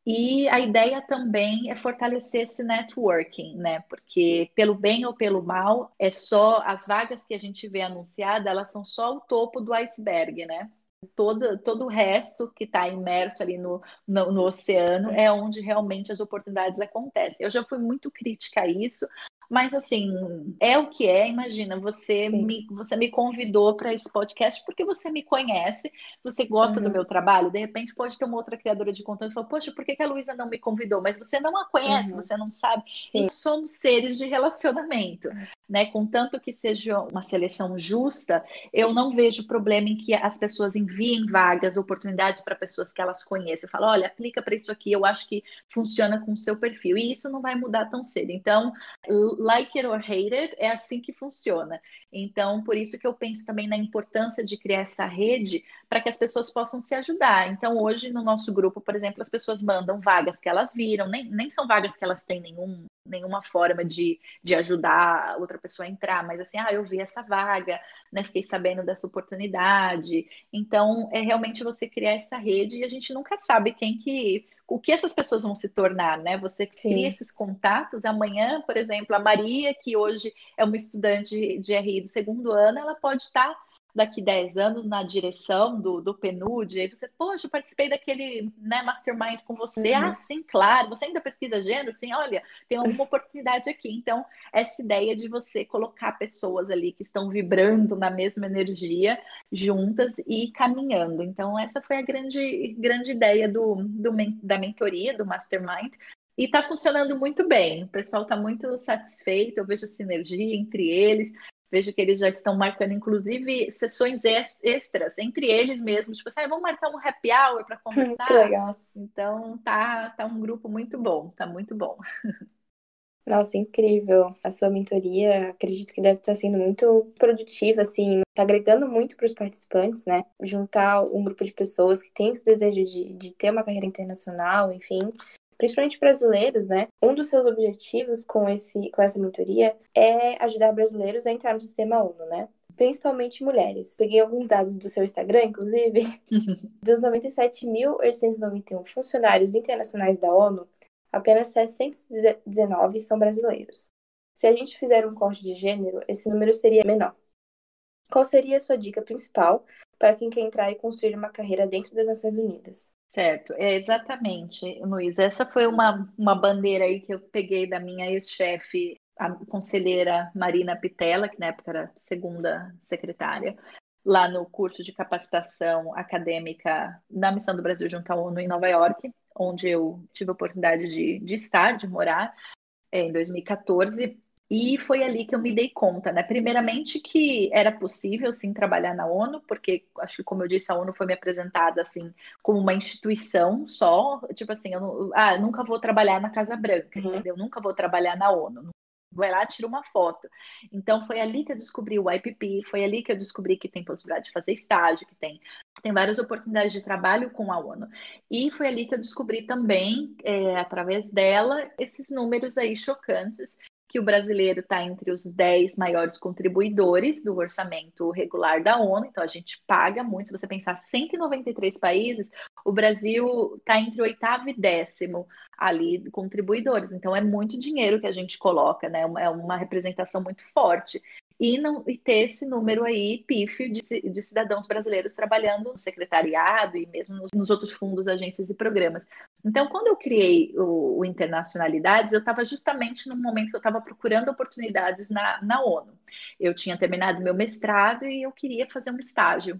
E a ideia também é fortalecer esse networking, né? Porque pelo bem ou pelo mal, é só as vagas que a gente vê anunciadas, elas são só o topo do iceberg, né? todo, todo o resto que está imerso ali no, no, no, oceano é onde realmente as oportunidades acontecem. Eu já fui muito crítica a isso, mas assim, é o que é. Imagina, você me, você me convidou para esse podcast porque você me conhece, você gosta uhum. do meu trabalho. De repente pode ter uma outra criadora de conteúdo e falar, poxa, por que, que a Luísa não me convidou? Mas você não a conhece, uhum. você não sabe. Sim. E somos seres de relacionamento. Né, contanto que seja uma seleção justa, eu não vejo problema em que as pessoas enviem vagas, oportunidades para pessoas que elas conhecem. Eu falo, olha, aplica para isso aqui, eu acho que funciona com o seu perfil. E isso não vai mudar tão cedo. Então, like it or hate it, é assim que funciona. Então, por isso que eu penso também na importância de criar essa rede para que as pessoas possam se ajudar. Então, hoje no nosso grupo, por exemplo, as pessoas mandam vagas que elas viram, nem, nem são vagas que elas têm nenhum, nenhuma forma de, de ajudar outra pessoa a entrar, mas assim, ah, eu vi essa vaga, né? Fiquei sabendo dessa oportunidade. Então, é realmente você criar essa rede e a gente nunca sabe quem que o que essas pessoas vão se tornar, né? Você Sim. cria esses contatos. Amanhã, por exemplo, a Maria, que hoje é uma estudante de RI do segundo ano, ela pode estar daqui 10 anos na direção do, do PNUD, aí você, poxa, participei daquele né, mastermind com você. Uhum. Ah, sim, claro. Você ainda pesquisa gênero? Sim, olha, tem alguma oportunidade aqui. Então, essa ideia de você colocar pessoas ali que estão vibrando na mesma energia juntas e caminhando. Então, essa foi a grande, grande ideia do, do da mentoria, do mastermind. E está funcionando muito bem. O pessoal está muito satisfeito. Eu vejo sinergia entre eles. Vejo que eles já estão marcando, inclusive, sessões extras entre eles mesmos. Tipo assim, ah, vamos marcar um happy hour para conversar. Que legal. Então, tá, tá um grupo muito bom, tá muito bom. Nossa, incrível. A sua mentoria, acredito que deve estar sendo muito produtiva, assim, tá agregando muito para os participantes, né? Juntar um grupo de pessoas que tem esse desejo de, de ter uma carreira internacional, enfim, principalmente brasileiros, né? Um dos seus objetivos com, esse, com essa mentoria é ajudar brasileiros a entrar no sistema ONU, né? Principalmente mulheres. Peguei alguns dados do seu Instagram, inclusive. Dos 97.891 funcionários internacionais da ONU, apenas 719 são brasileiros. Se a gente fizer um corte de gênero, esse número seria menor. Qual seria a sua dica principal para quem quer entrar e construir uma carreira dentro das Nações Unidas? Certo, é exatamente, Luiz. Essa foi uma, uma bandeira aí que eu peguei da minha ex-chefe, a conselheira Marina Pitella, que na época era segunda secretária, lá no curso de capacitação acadêmica da Missão do Brasil junto à ONU em Nova York, onde eu tive a oportunidade de, de estar, de morar, é, em 2014. E foi ali que eu me dei conta, né? Primeiramente que era possível sim trabalhar na ONU, porque acho que como eu disse, a ONU foi me apresentada assim como uma instituição só, tipo assim, eu não, ah, nunca vou trabalhar na Casa Branca, uhum. entendeu? Nunca vou trabalhar na ONU. vai lá, tira uma foto. Então foi ali que eu descobri o IPP, foi ali que eu descobri que tem possibilidade de fazer estágio, que tem, tem várias oportunidades de trabalho com a ONU. E foi ali que eu descobri também, é, através dela, esses números aí chocantes que o brasileiro está entre os 10 maiores contribuidores do orçamento regular da ONU, então a gente paga muito. Se você pensar 193 países, o Brasil está entre oitavo e décimo ali contribuidores, então é muito dinheiro que a gente coloca, né? É uma representação muito forte e, não, e ter esse número aí pífio de, de cidadãos brasileiros trabalhando no secretariado e mesmo nos, nos outros fundos, agências e programas. Então, quando eu criei o, o Internacionalidades, eu estava justamente no momento que eu estava procurando oportunidades na, na ONU. Eu tinha terminado meu mestrado e eu queria fazer um estágio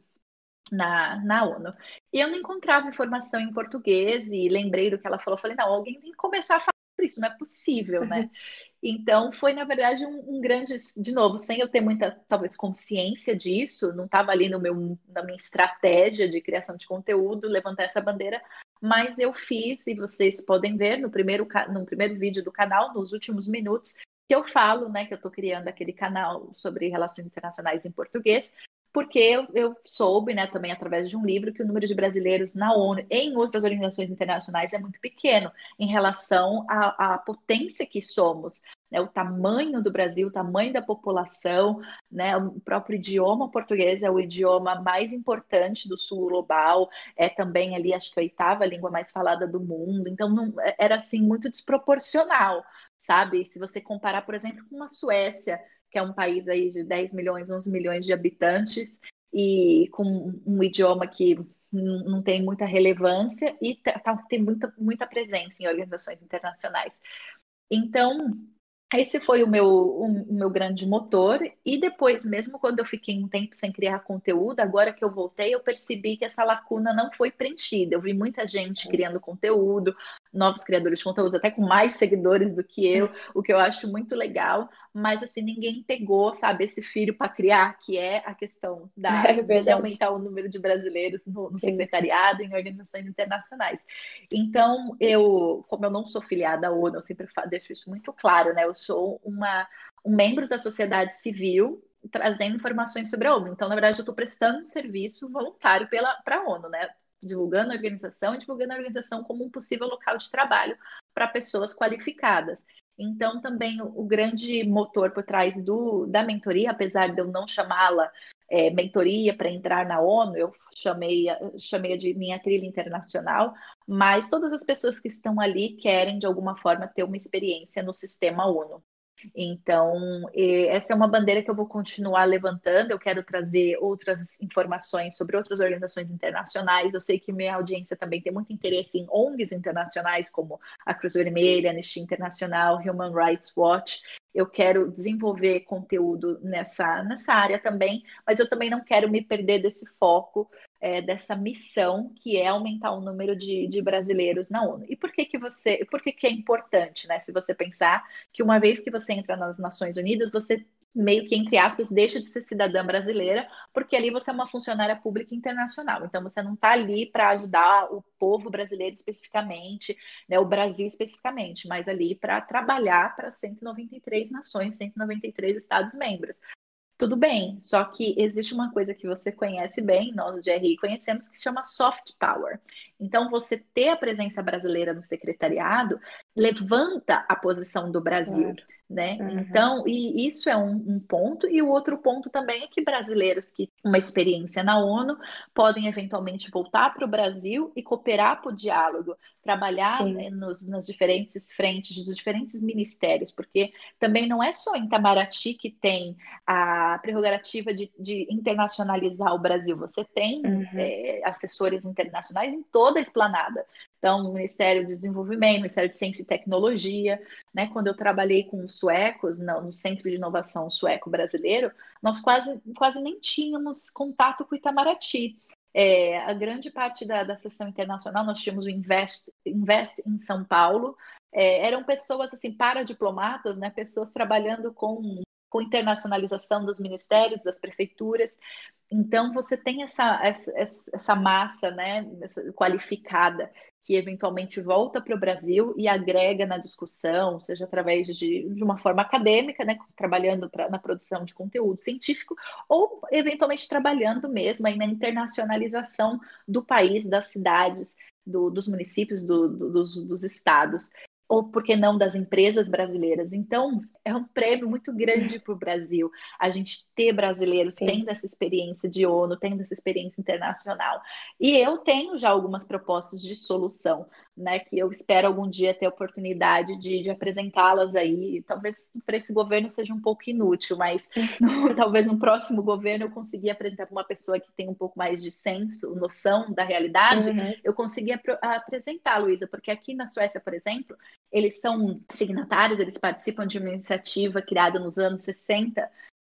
na, na ONU. E eu não encontrava informação em português e lembrei do que ela falou. Falei, não, alguém tem que começar a falar isso, não é possível, né? Então, foi, na verdade, um, um, grande, de novo, sem eu ter muita, talvez, consciência disso, não estava ali no meu, na minha estratégia de criação de conteúdo, levantar essa bandeira, mas eu fiz, e vocês podem ver no primeiro, no primeiro vídeo do canal, nos últimos minutos, que eu falo, né, que eu estou criando aquele canal sobre relações internacionais em português, porque eu, eu, soube, né, também através de um livro, que o número de brasileiros na ONU e em outras organizações internacionais é muito pequeno em relação à, à potência que somos. Né, o tamanho do Brasil, o tamanho da população, né, o próprio idioma português é o idioma mais importante do sul global, é também ali, acho que a oitava língua mais falada do mundo, então não, era assim muito desproporcional, sabe? Se você comparar, por exemplo, com a Suécia, que é um país aí de 10 milhões, 11 milhões de habitantes e com um idioma que não tem muita relevância e tá, tá, tem muita, muita presença em organizações internacionais. Então, esse foi o meu, o, o, meu grande motor. E depois, mesmo quando eu fiquei um tempo sem criar conteúdo, agora que eu voltei, eu percebi que essa lacuna não foi preenchida. Eu vi muita gente criando conteúdo, novos criadores de conteúdo, até com mais seguidores do que eu, o que eu acho muito legal. Mas assim, ninguém pegou, sabe, esse filho para criar, que é a questão da, é de aumentar o número de brasileiros no, no secretariado, em organizações internacionais. Então, eu, como eu não sou filiada à ONU, eu sempre deixo isso muito claro, né? Eu sou uma, um membro da sociedade civil trazendo informações sobre a ONU. Então, na verdade, eu estou prestando um serviço voluntário para a ONU, né? Divulgando a organização e divulgando a organização como um possível local de trabalho para pessoas qualificadas. Então, também o, o, grande motor por trás do, da mentoria, apesar de eu não chamá-la é, mentoria para entrar na ONU, eu chamei, chamei de minha trilha internacional, mas todas as pessoas que estão ali querem, de alguma forma, ter uma experiência no sistema ONU. Então, essa é uma bandeira que eu vou continuar levantando. Eu quero trazer outras informações sobre outras organizações internacionais. Eu sei que minha audiência também tem muito interesse em ONGs internacionais, como a Cruz Vermelha, Anistia Internacional, Human Rights Watch. Eu quero desenvolver conteúdo nessa, nessa área também, mas eu também não quero me perder desse foco é, dessa missão que é aumentar o número de, de, brasileiros na ONU. E por que que você, por que que é importante, né? Se você pensar que uma vez que você entra nas Nações Unidas, você meio que, entre aspas, deixa de ser cidadã brasileira, porque ali você é uma funcionária pública internacional. Então, você não está ali para ajudar o povo brasileiro especificamente, né, o Brasil especificamente, mas ali para trabalhar para 193 nações, 193 Estados-membros. Tudo bem, só que existe uma coisa que você conhece bem, nós de RI conhecemos, que se chama soft power. Então, você ter a presença brasileira no secretariado levanta a posição do Brasil. Claro né? Uhum. Então, e isso é um, um, ponto, e o outro ponto também é que brasileiros que têm uma experiência na ONU podem eventualmente voltar para o Brasil e cooperar para o diálogo, trabalhar né, nos, nas diferentes frentes dos diferentes ministérios, porque também não é só em Itamaraty que tem a prerrogativa de, de internacionalizar o Brasil, você tem uhum. é, assessores internacionais em toda a esplanada. Então, o Ministério do Desenvolvimento, Ministério de Ciência e Tecnologia, né? Quando eu trabalhei com os suecos no, no Centro de Inovação Sueco Brasileiro, nós quase, quase nem tínhamos contato com o Itamaraty. É, a grande parte da, da sessão internacional, nós tínhamos o Invest, Invest em São Paulo, é, eram pessoas assim, paradiplomatas, né? pessoas trabalhando com com internacionalização dos ministérios, das prefeituras. Então, você tem essa, essa, essa massa né, qualificada que eventualmente volta para o Brasil e agrega na discussão, seja através de, de uma forma acadêmica, né, trabalhando pra, na produção de conteúdo científico, ou eventualmente trabalhando mesmo aí na internacionalização do país, das cidades, do, dos municípios, do, do, dos, dos estados ou por que não das empresas brasileiras. Então, é um prêmio muito grande para o Brasil a gente ter brasileiros Sim. tendo essa experiência de ONU, tendo essa experiência internacional. E eu tenho já algumas propostas de solução né, que eu espero algum dia ter a oportunidade de, de apresentá-las aí. Talvez para esse governo seja um pouco inútil, mas no, talvez no próximo governo eu conseguir apresentar para uma pessoa que tem um pouco mais de senso, noção da realidade, uhum. eu conseguir ap apresentar, Luísa, porque aqui na Suécia, por exemplo, eles são signatários, eles participam de uma iniciativa criada nos anos 60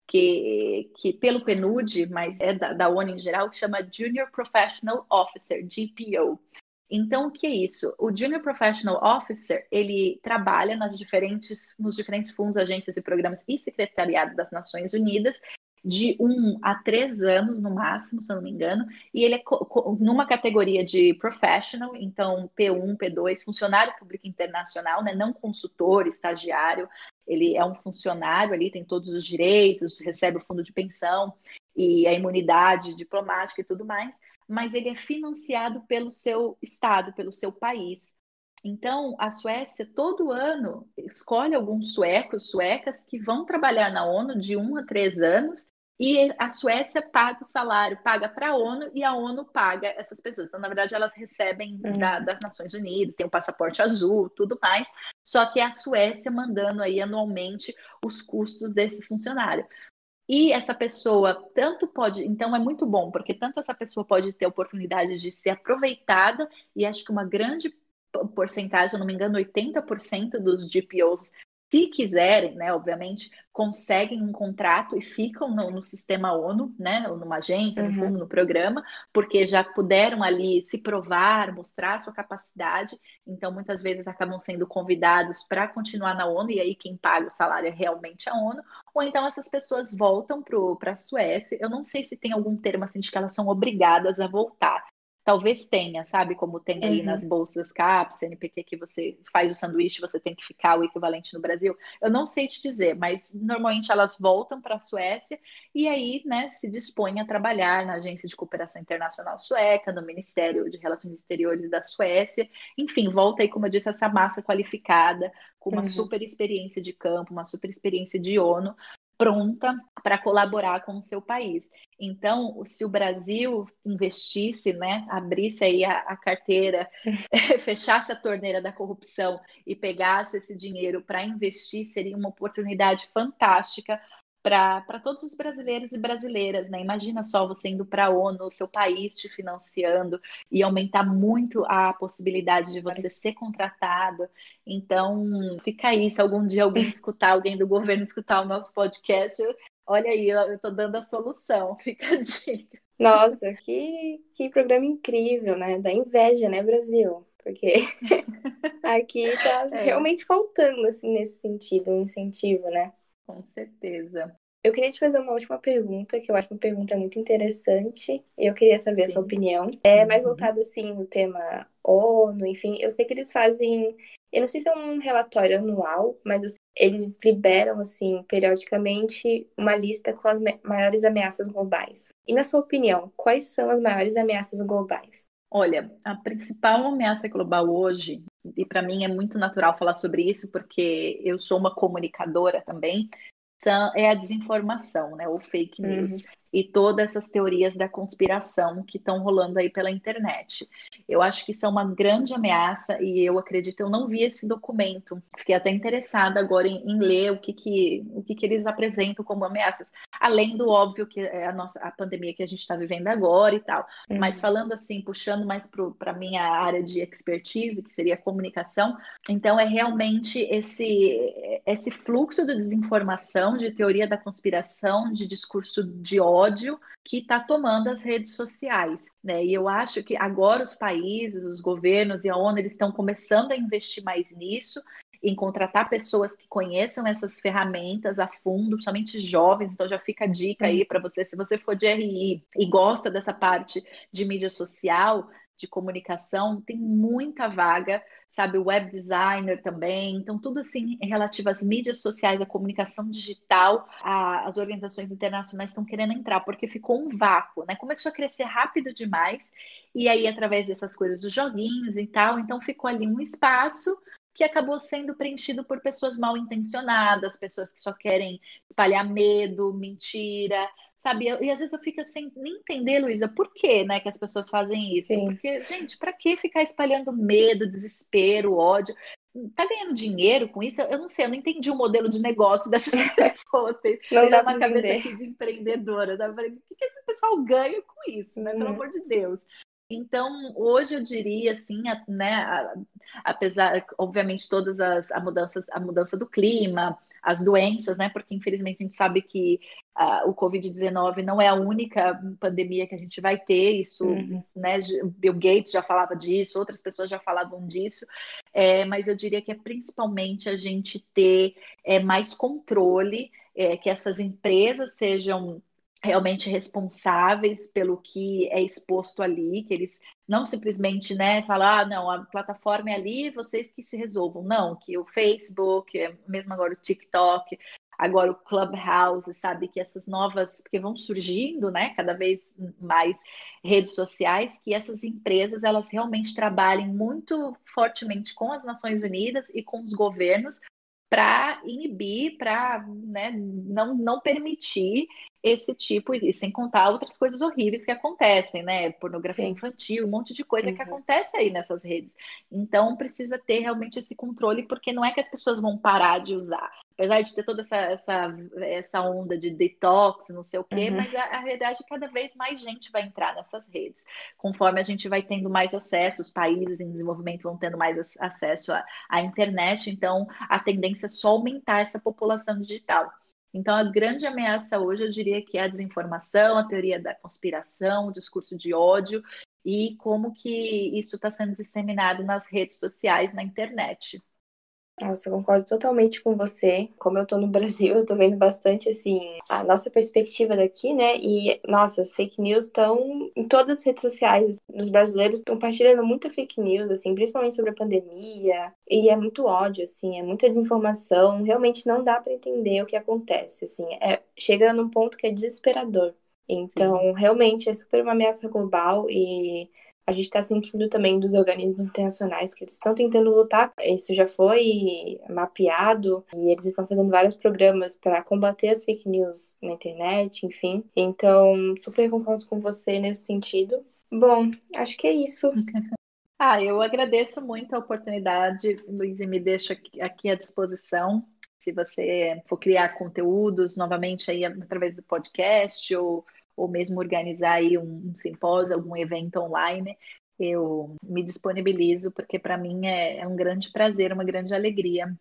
que, que, pelo PNUD, mas é da, da ONU em geral, que chama Junior Professional Officer, GPO. Então, o que é isso? O Junior Professional Officer, ele trabalha nas diferentes, nos diferentes fundos, agências e programas e secretariado das Nações Unidas, de um a três anos no máximo, se eu não me engano, e ele é numa categoria de professional, então P1, P2, funcionário público internacional, né, não consultor, estagiário, ele é um funcionário ali, tem todos os direitos, recebe o fundo de pensão e a imunidade diplomática e tudo mais, mas ele é financiado pelo seu estado, pelo seu país. Então, a Suécia, todo ano, escolhe alguns suecos, suecas, que vão trabalhar na ONU de um a três anos, e a Suécia paga o salário, paga para a ONU, e a ONU paga essas pessoas. Então, na verdade, elas recebem uhum. da, das Nações Unidas, tem o passaporte azul, tudo mais, só que é a Suécia mandando aí anualmente os custos desse funcionário. E essa pessoa tanto pode, então é muito bom, porque tanto essa pessoa pode ter oportunidade de ser aproveitada, e acho que uma grande porcentagem, se não me engano, 80% dos GPOs se quiserem, né, obviamente, conseguem um contrato e ficam no, no sistema ONU, né, ou numa agência, no uhum. fundo, no programa, porque já puderam ali se provar, mostrar sua capacidade, então muitas vezes acabam sendo convidados para continuar na ONU, e aí quem paga o salário é realmente a ONU, ou então essas pessoas voltam para a Suécia. Eu não sei se tem algum termo assim de que elas são obrigadas a voltar, talvez tenha, sabe? Como tem aí uhum. nas bolsas CAP, CNPq, que você faz o sanduíche, você tem que ficar o equivalente no Brasil. Eu não sei te dizer, mas normalmente elas voltam para a Suécia e aí, né, se dispõem a trabalhar na Agência de Cooperação Internacional Sueca, no Ministério de Relações Exteriores da Suécia. Enfim, volta aí, como eu disse, essa massa qualificada, com uma uhum. super experiência de campo, uma super experiência de ONU, pronta para colaborar com o seu país. Então, se o Brasil investisse, né, abrisse aí a, a carteira, fechasse a torneira da corrupção e pegasse esse dinheiro para investir, seria uma oportunidade fantástica para todos os brasileiros e brasileiras, né? Imagina só você indo para a ONU, seu país te financiando e aumentar muito a possibilidade de você ser contratado. Então, fica aí, se algum dia alguém escutar, alguém do governo escutar o nosso podcast, olha aí, eu estou dando a solução, fica a dica. Nossa, que, que programa incrível, né? Da inveja, né, Brasil? Porque aqui tá é. realmente faltando, assim, nesse sentido, um incentivo, né? Com certeza. Eu queria te fazer uma última pergunta, que eu acho uma pergunta muito interessante. Eu queria saber Sim. a sua opinião. É mais uhum. voltada, assim, no tema ONU, enfim. Eu sei que eles fazem. Eu não sei se é um relatório anual, mas eles liberam, assim, periodicamente, uma lista com as maiores ameaças globais. E, na sua opinião, quais são as maiores ameaças globais? Olha, a principal ameaça global hoje, e para mim é muito natural falar sobre isso, porque eu sou uma comunicadora também, é a desinformação, né, ou fake news. Uhum e todas essas teorias da conspiração que estão rolando aí pela internet. Eu acho que isso é uma grande ameaça e eu acredito, eu não vi esse documento, fiquei até interessada agora em, em ler o que que, o que que eles apresentam como ameaças, além do óbvio que é a nossa a pandemia que a gente está vivendo agora e tal. Uhum. Mas falando assim, puxando mais para a minha área de expertise, que seria a comunicação, então é realmente esse, esse fluxo de desinformação, de teoria da conspiração, de discurso de ódio ódio que está tomando as redes sociais. Né? E eu acho que agora os países, os governos e a ONU eles estão começando a investir mais nisso. em contratar pessoas que conheçam essas ferramentas a fundo, principalmente jovens. Então já fica a dica aí para você, se você for de RI e gosta dessa parte de mídia social, de comunicação, tem muita vaga, sabe? Web designer também. Então, tudo assim relativo às mídias sociais, à comunicação digital, a, as organizações internacionais estão querendo entrar, porque ficou um vácuo, né? Começou a crescer rápido demais, e aí, através dessas coisas dos joguinhos e tal, então ficou ali um espaço que acabou sendo preenchido por pessoas mal intencionadas, pessoas que só querem espalhar medo, mentira, sabe? E às vezes eu fico sem nem entender, Luísa, por que, né, que as pessoas fazem isso? Sim. Porque, gente, para que ficar espalhando medo, desespero, ódio? Tá ganhando dinheiro com isso? Eu não sei, eu não entendi o modelo de negócio dessas pessoas. Não dá uma cabeça aqui de empreendedora. Tá? O que, que esse pessoal ganha com isso, né? Pelo uhum. amor de Deus. Então, hoje eu diria assim, né, apesar, obviamente, todas as a mudanças, a mudança do clima, as doenças, né, porque infelizmente a gente sabe que uh, o Covid-19 não é a única pandemia que a gente vai ter, isso, uhum. né, Bill Gates já falava disso, outras pessoas já falavam disso, é, mas eu diria que é principalmente a gente ter é, mais controle, é, que essas empresas sejam realmente responsáveis pelo que é exposto ali, que eles não simplesmente, né, falar, ah, não, a plataforma é ali, vocês que se resolvam. Não, que o Facebook, mesmo agora o TikTok, agora o Clubhouse, sabe, que essas novas, porque vão surgindo, né, cada vez mais redes sociais, que essas empresas, elas realmente trabalhem muito fortemente com as Nações Unidas e com os governos para inibir, para né, não, não permitir esse tipo, e sem contar outras coisas horríveis que acontecem, né? Pornografia Sim. infantil, um monte de coisa uhum. que acontece aí nessas redes. Então precisa ter realmente esse controle, porque não é que as pessoas vão parar de usar. Apesar de ter toda essa, essa, essa onda de detox, não sei o quê, uhum. mas a, a realidade é que cada vez mais gente vai entrar nessas redes. Conforme a gente vai tendo mais acesso, os países em desenvolvimento vão tendo mais acesso à, à internet, então a tendência é só aumentar essa população digital. Então, a grande ameaça hoje, eu diria que é a desinformação, a teoria da conspiração, o discurso de ódio e como que isso está sendo disseminado nas redes sociais, na internet. Nossa, eu concordo totalmente com você. Como eu tô no Brasil, eu tô vendo bastante, assim, a nossa perspectiva daqui, né? E, nossa, as fake news estão em todas as redes sociais. Os brasileiros estão compartilhando muita fake news, assim, principalmente sobre a pandemia. E é muito ódio, assim, é muita desinformação. Realmente não dá para entender o que acontece, assim. É, chega num ponto que é desesperador. Então, Sim. realmente, é super uma ameaça global e a gente está sentindo também dos organismos internacionais que eles estão tentando lutar. Isso já foi mapeado e eles estão fazendo vários programas para combater as fake news na internet, enfim. Então, super concordo com você nesse sentido. Bom, acho que é isso. Ah, eu agradeço muito a oportunidade, Luiz, e me deixo aqui à disposição. Se você for criar conteúdos novamente aí através do podcast ou ou mesmo organizar aí um, um simpósio, algum evento online, eu me disponibilizo, porque para mim é, é um grande prazer, uma grande alegria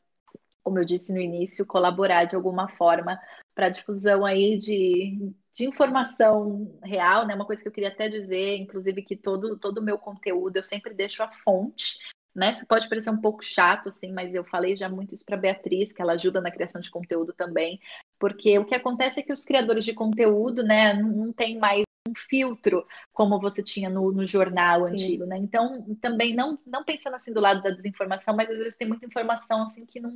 como eu disse no início, colaborar de alguma forma para a difusão aí de, de informação real, né? Uma coisa que eu queria até dizer, inclusive, que todo todo o meu conteúdo eu sempre deixo a fonte, né? Pode parecer um pouco chato, assim, mas eu falei já muito isso para Beatriz, que ela ajuda na criação de conteúdo também, porque o que acontece é que os criadores de conteúdo, né, não tem mais um filtro como você tinha no, no jornal Sim. antigo, né? Então, também não, não pensando assim do lado da desinformação, mas às vezes tem muita informação assim que não,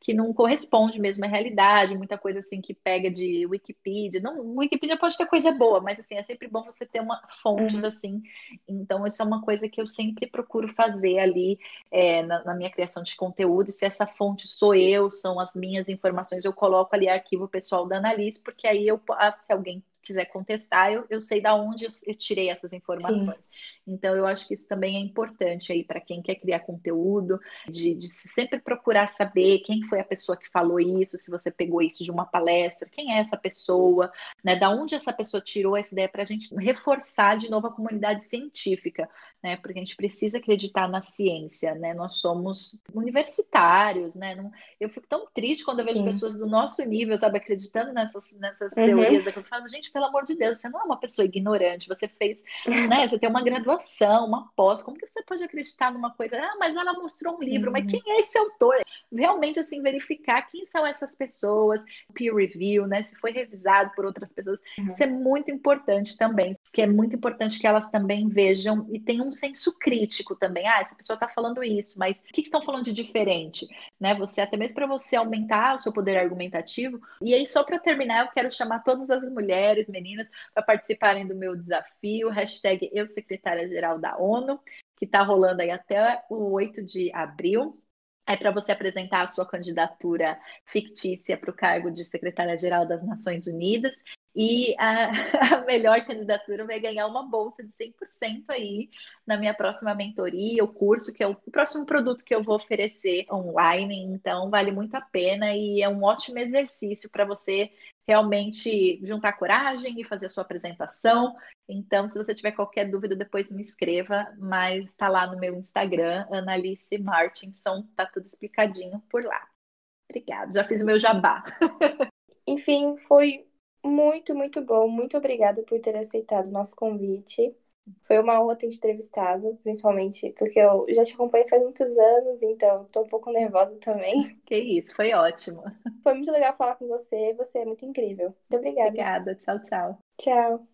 que não corresponde mesmo à realidade, muita coisa assim que pega de Wikipedia. Não, Wikipedia pode ter coisa boa, mas assim, é sempre bom você ter uma fontes uhum. assim. Então, isso é uma coisa que eu sempre procuro fazer ali é, na, na, minha criação de conteúdo. E se essa fonte sou eu, são as minhas informações, eu coloco ali arquivo pessoal da Analise, porque aí eu, ah, se alguém quiser contestar, eu, eu sei da onde eu, eu tirei essas informações. Sim. Então, eu acho que isso também é importante aí para quem quer criar conteúdo, de, de, sempre procurar saber quem foi a pessoa que falou isso, se você pegou isso de uma palestra, quem é essa pessoa, né? Da onde essa pessoa tirou essa ideia para a gente reforçar de novo a comunidade científica, né? Porque a gente precisa acreditar na ciência, né? Nós somos universitários, né? Não, eu fico tão triste quando eu vejo Sim. pessoas do nosso nível, sabe, acreditando nessas, nessas uhum. teorias. Eu falo, gente, gente, pelo amor de Deus, você não é uma pessoa ignorante, você fez, né? Você tem uma graduação, uma pós, como que você pode acreditar numa coisa? Ah, mas ela mostrou um livro, uhum. mas quem é esse autor? Realmente, assim, verificar quem são essas pessoas, peer review, né? Se foi revisado por outras pessoas. Uhum. Isso é muito importante também, que é muito importante que elas também vejam e tenham um senso crítico também. Ah, essa pessoa está falando isso, mas o que, que estão falando de diferente? Né? Você, até mesmo para você aumentar o seu poder argumentativo. E aí, só para terminar, eu quero chamar todas as mulheres, meninas, para participarem do meu desafio, hashtag Eu Secretária-Geral da ONU, que está rolando aí até o 8 de abril é para você apresentar a sua candidatura fictícia para o cargo de secretária-geral das Nações Unidas. E a, a, melhor candidatura vai ganhar uma bolsa de 100% aí na minha próxima mentoria, o curso, que é o, o próximo produto que eu vou oferecer online. Então, vale muito a pena e é um ótimo exercício para você realmente juntar coragem e fazer a sua apresentação. Então, se você tiver qualquer dúvida, depois me escreva, mas está lá no meu Instagram, Analice Martinson, tá tudo explicadinho por lá. Obrigada, já fiz o meu jabá. Enfim, foi muito, muito bom. Muito obrigada por ter aceitado o nosso convite. Foi uma honra ter te entrevistado, principalmente porque eu já te acompanho faz muitos anos, então tô um pouco nervosa também. Que isso, foi ótimo. Foi muito legal falar com você, você é muito incrível. Muito obrigada. Obrigada, tchau, tchau. Tchau.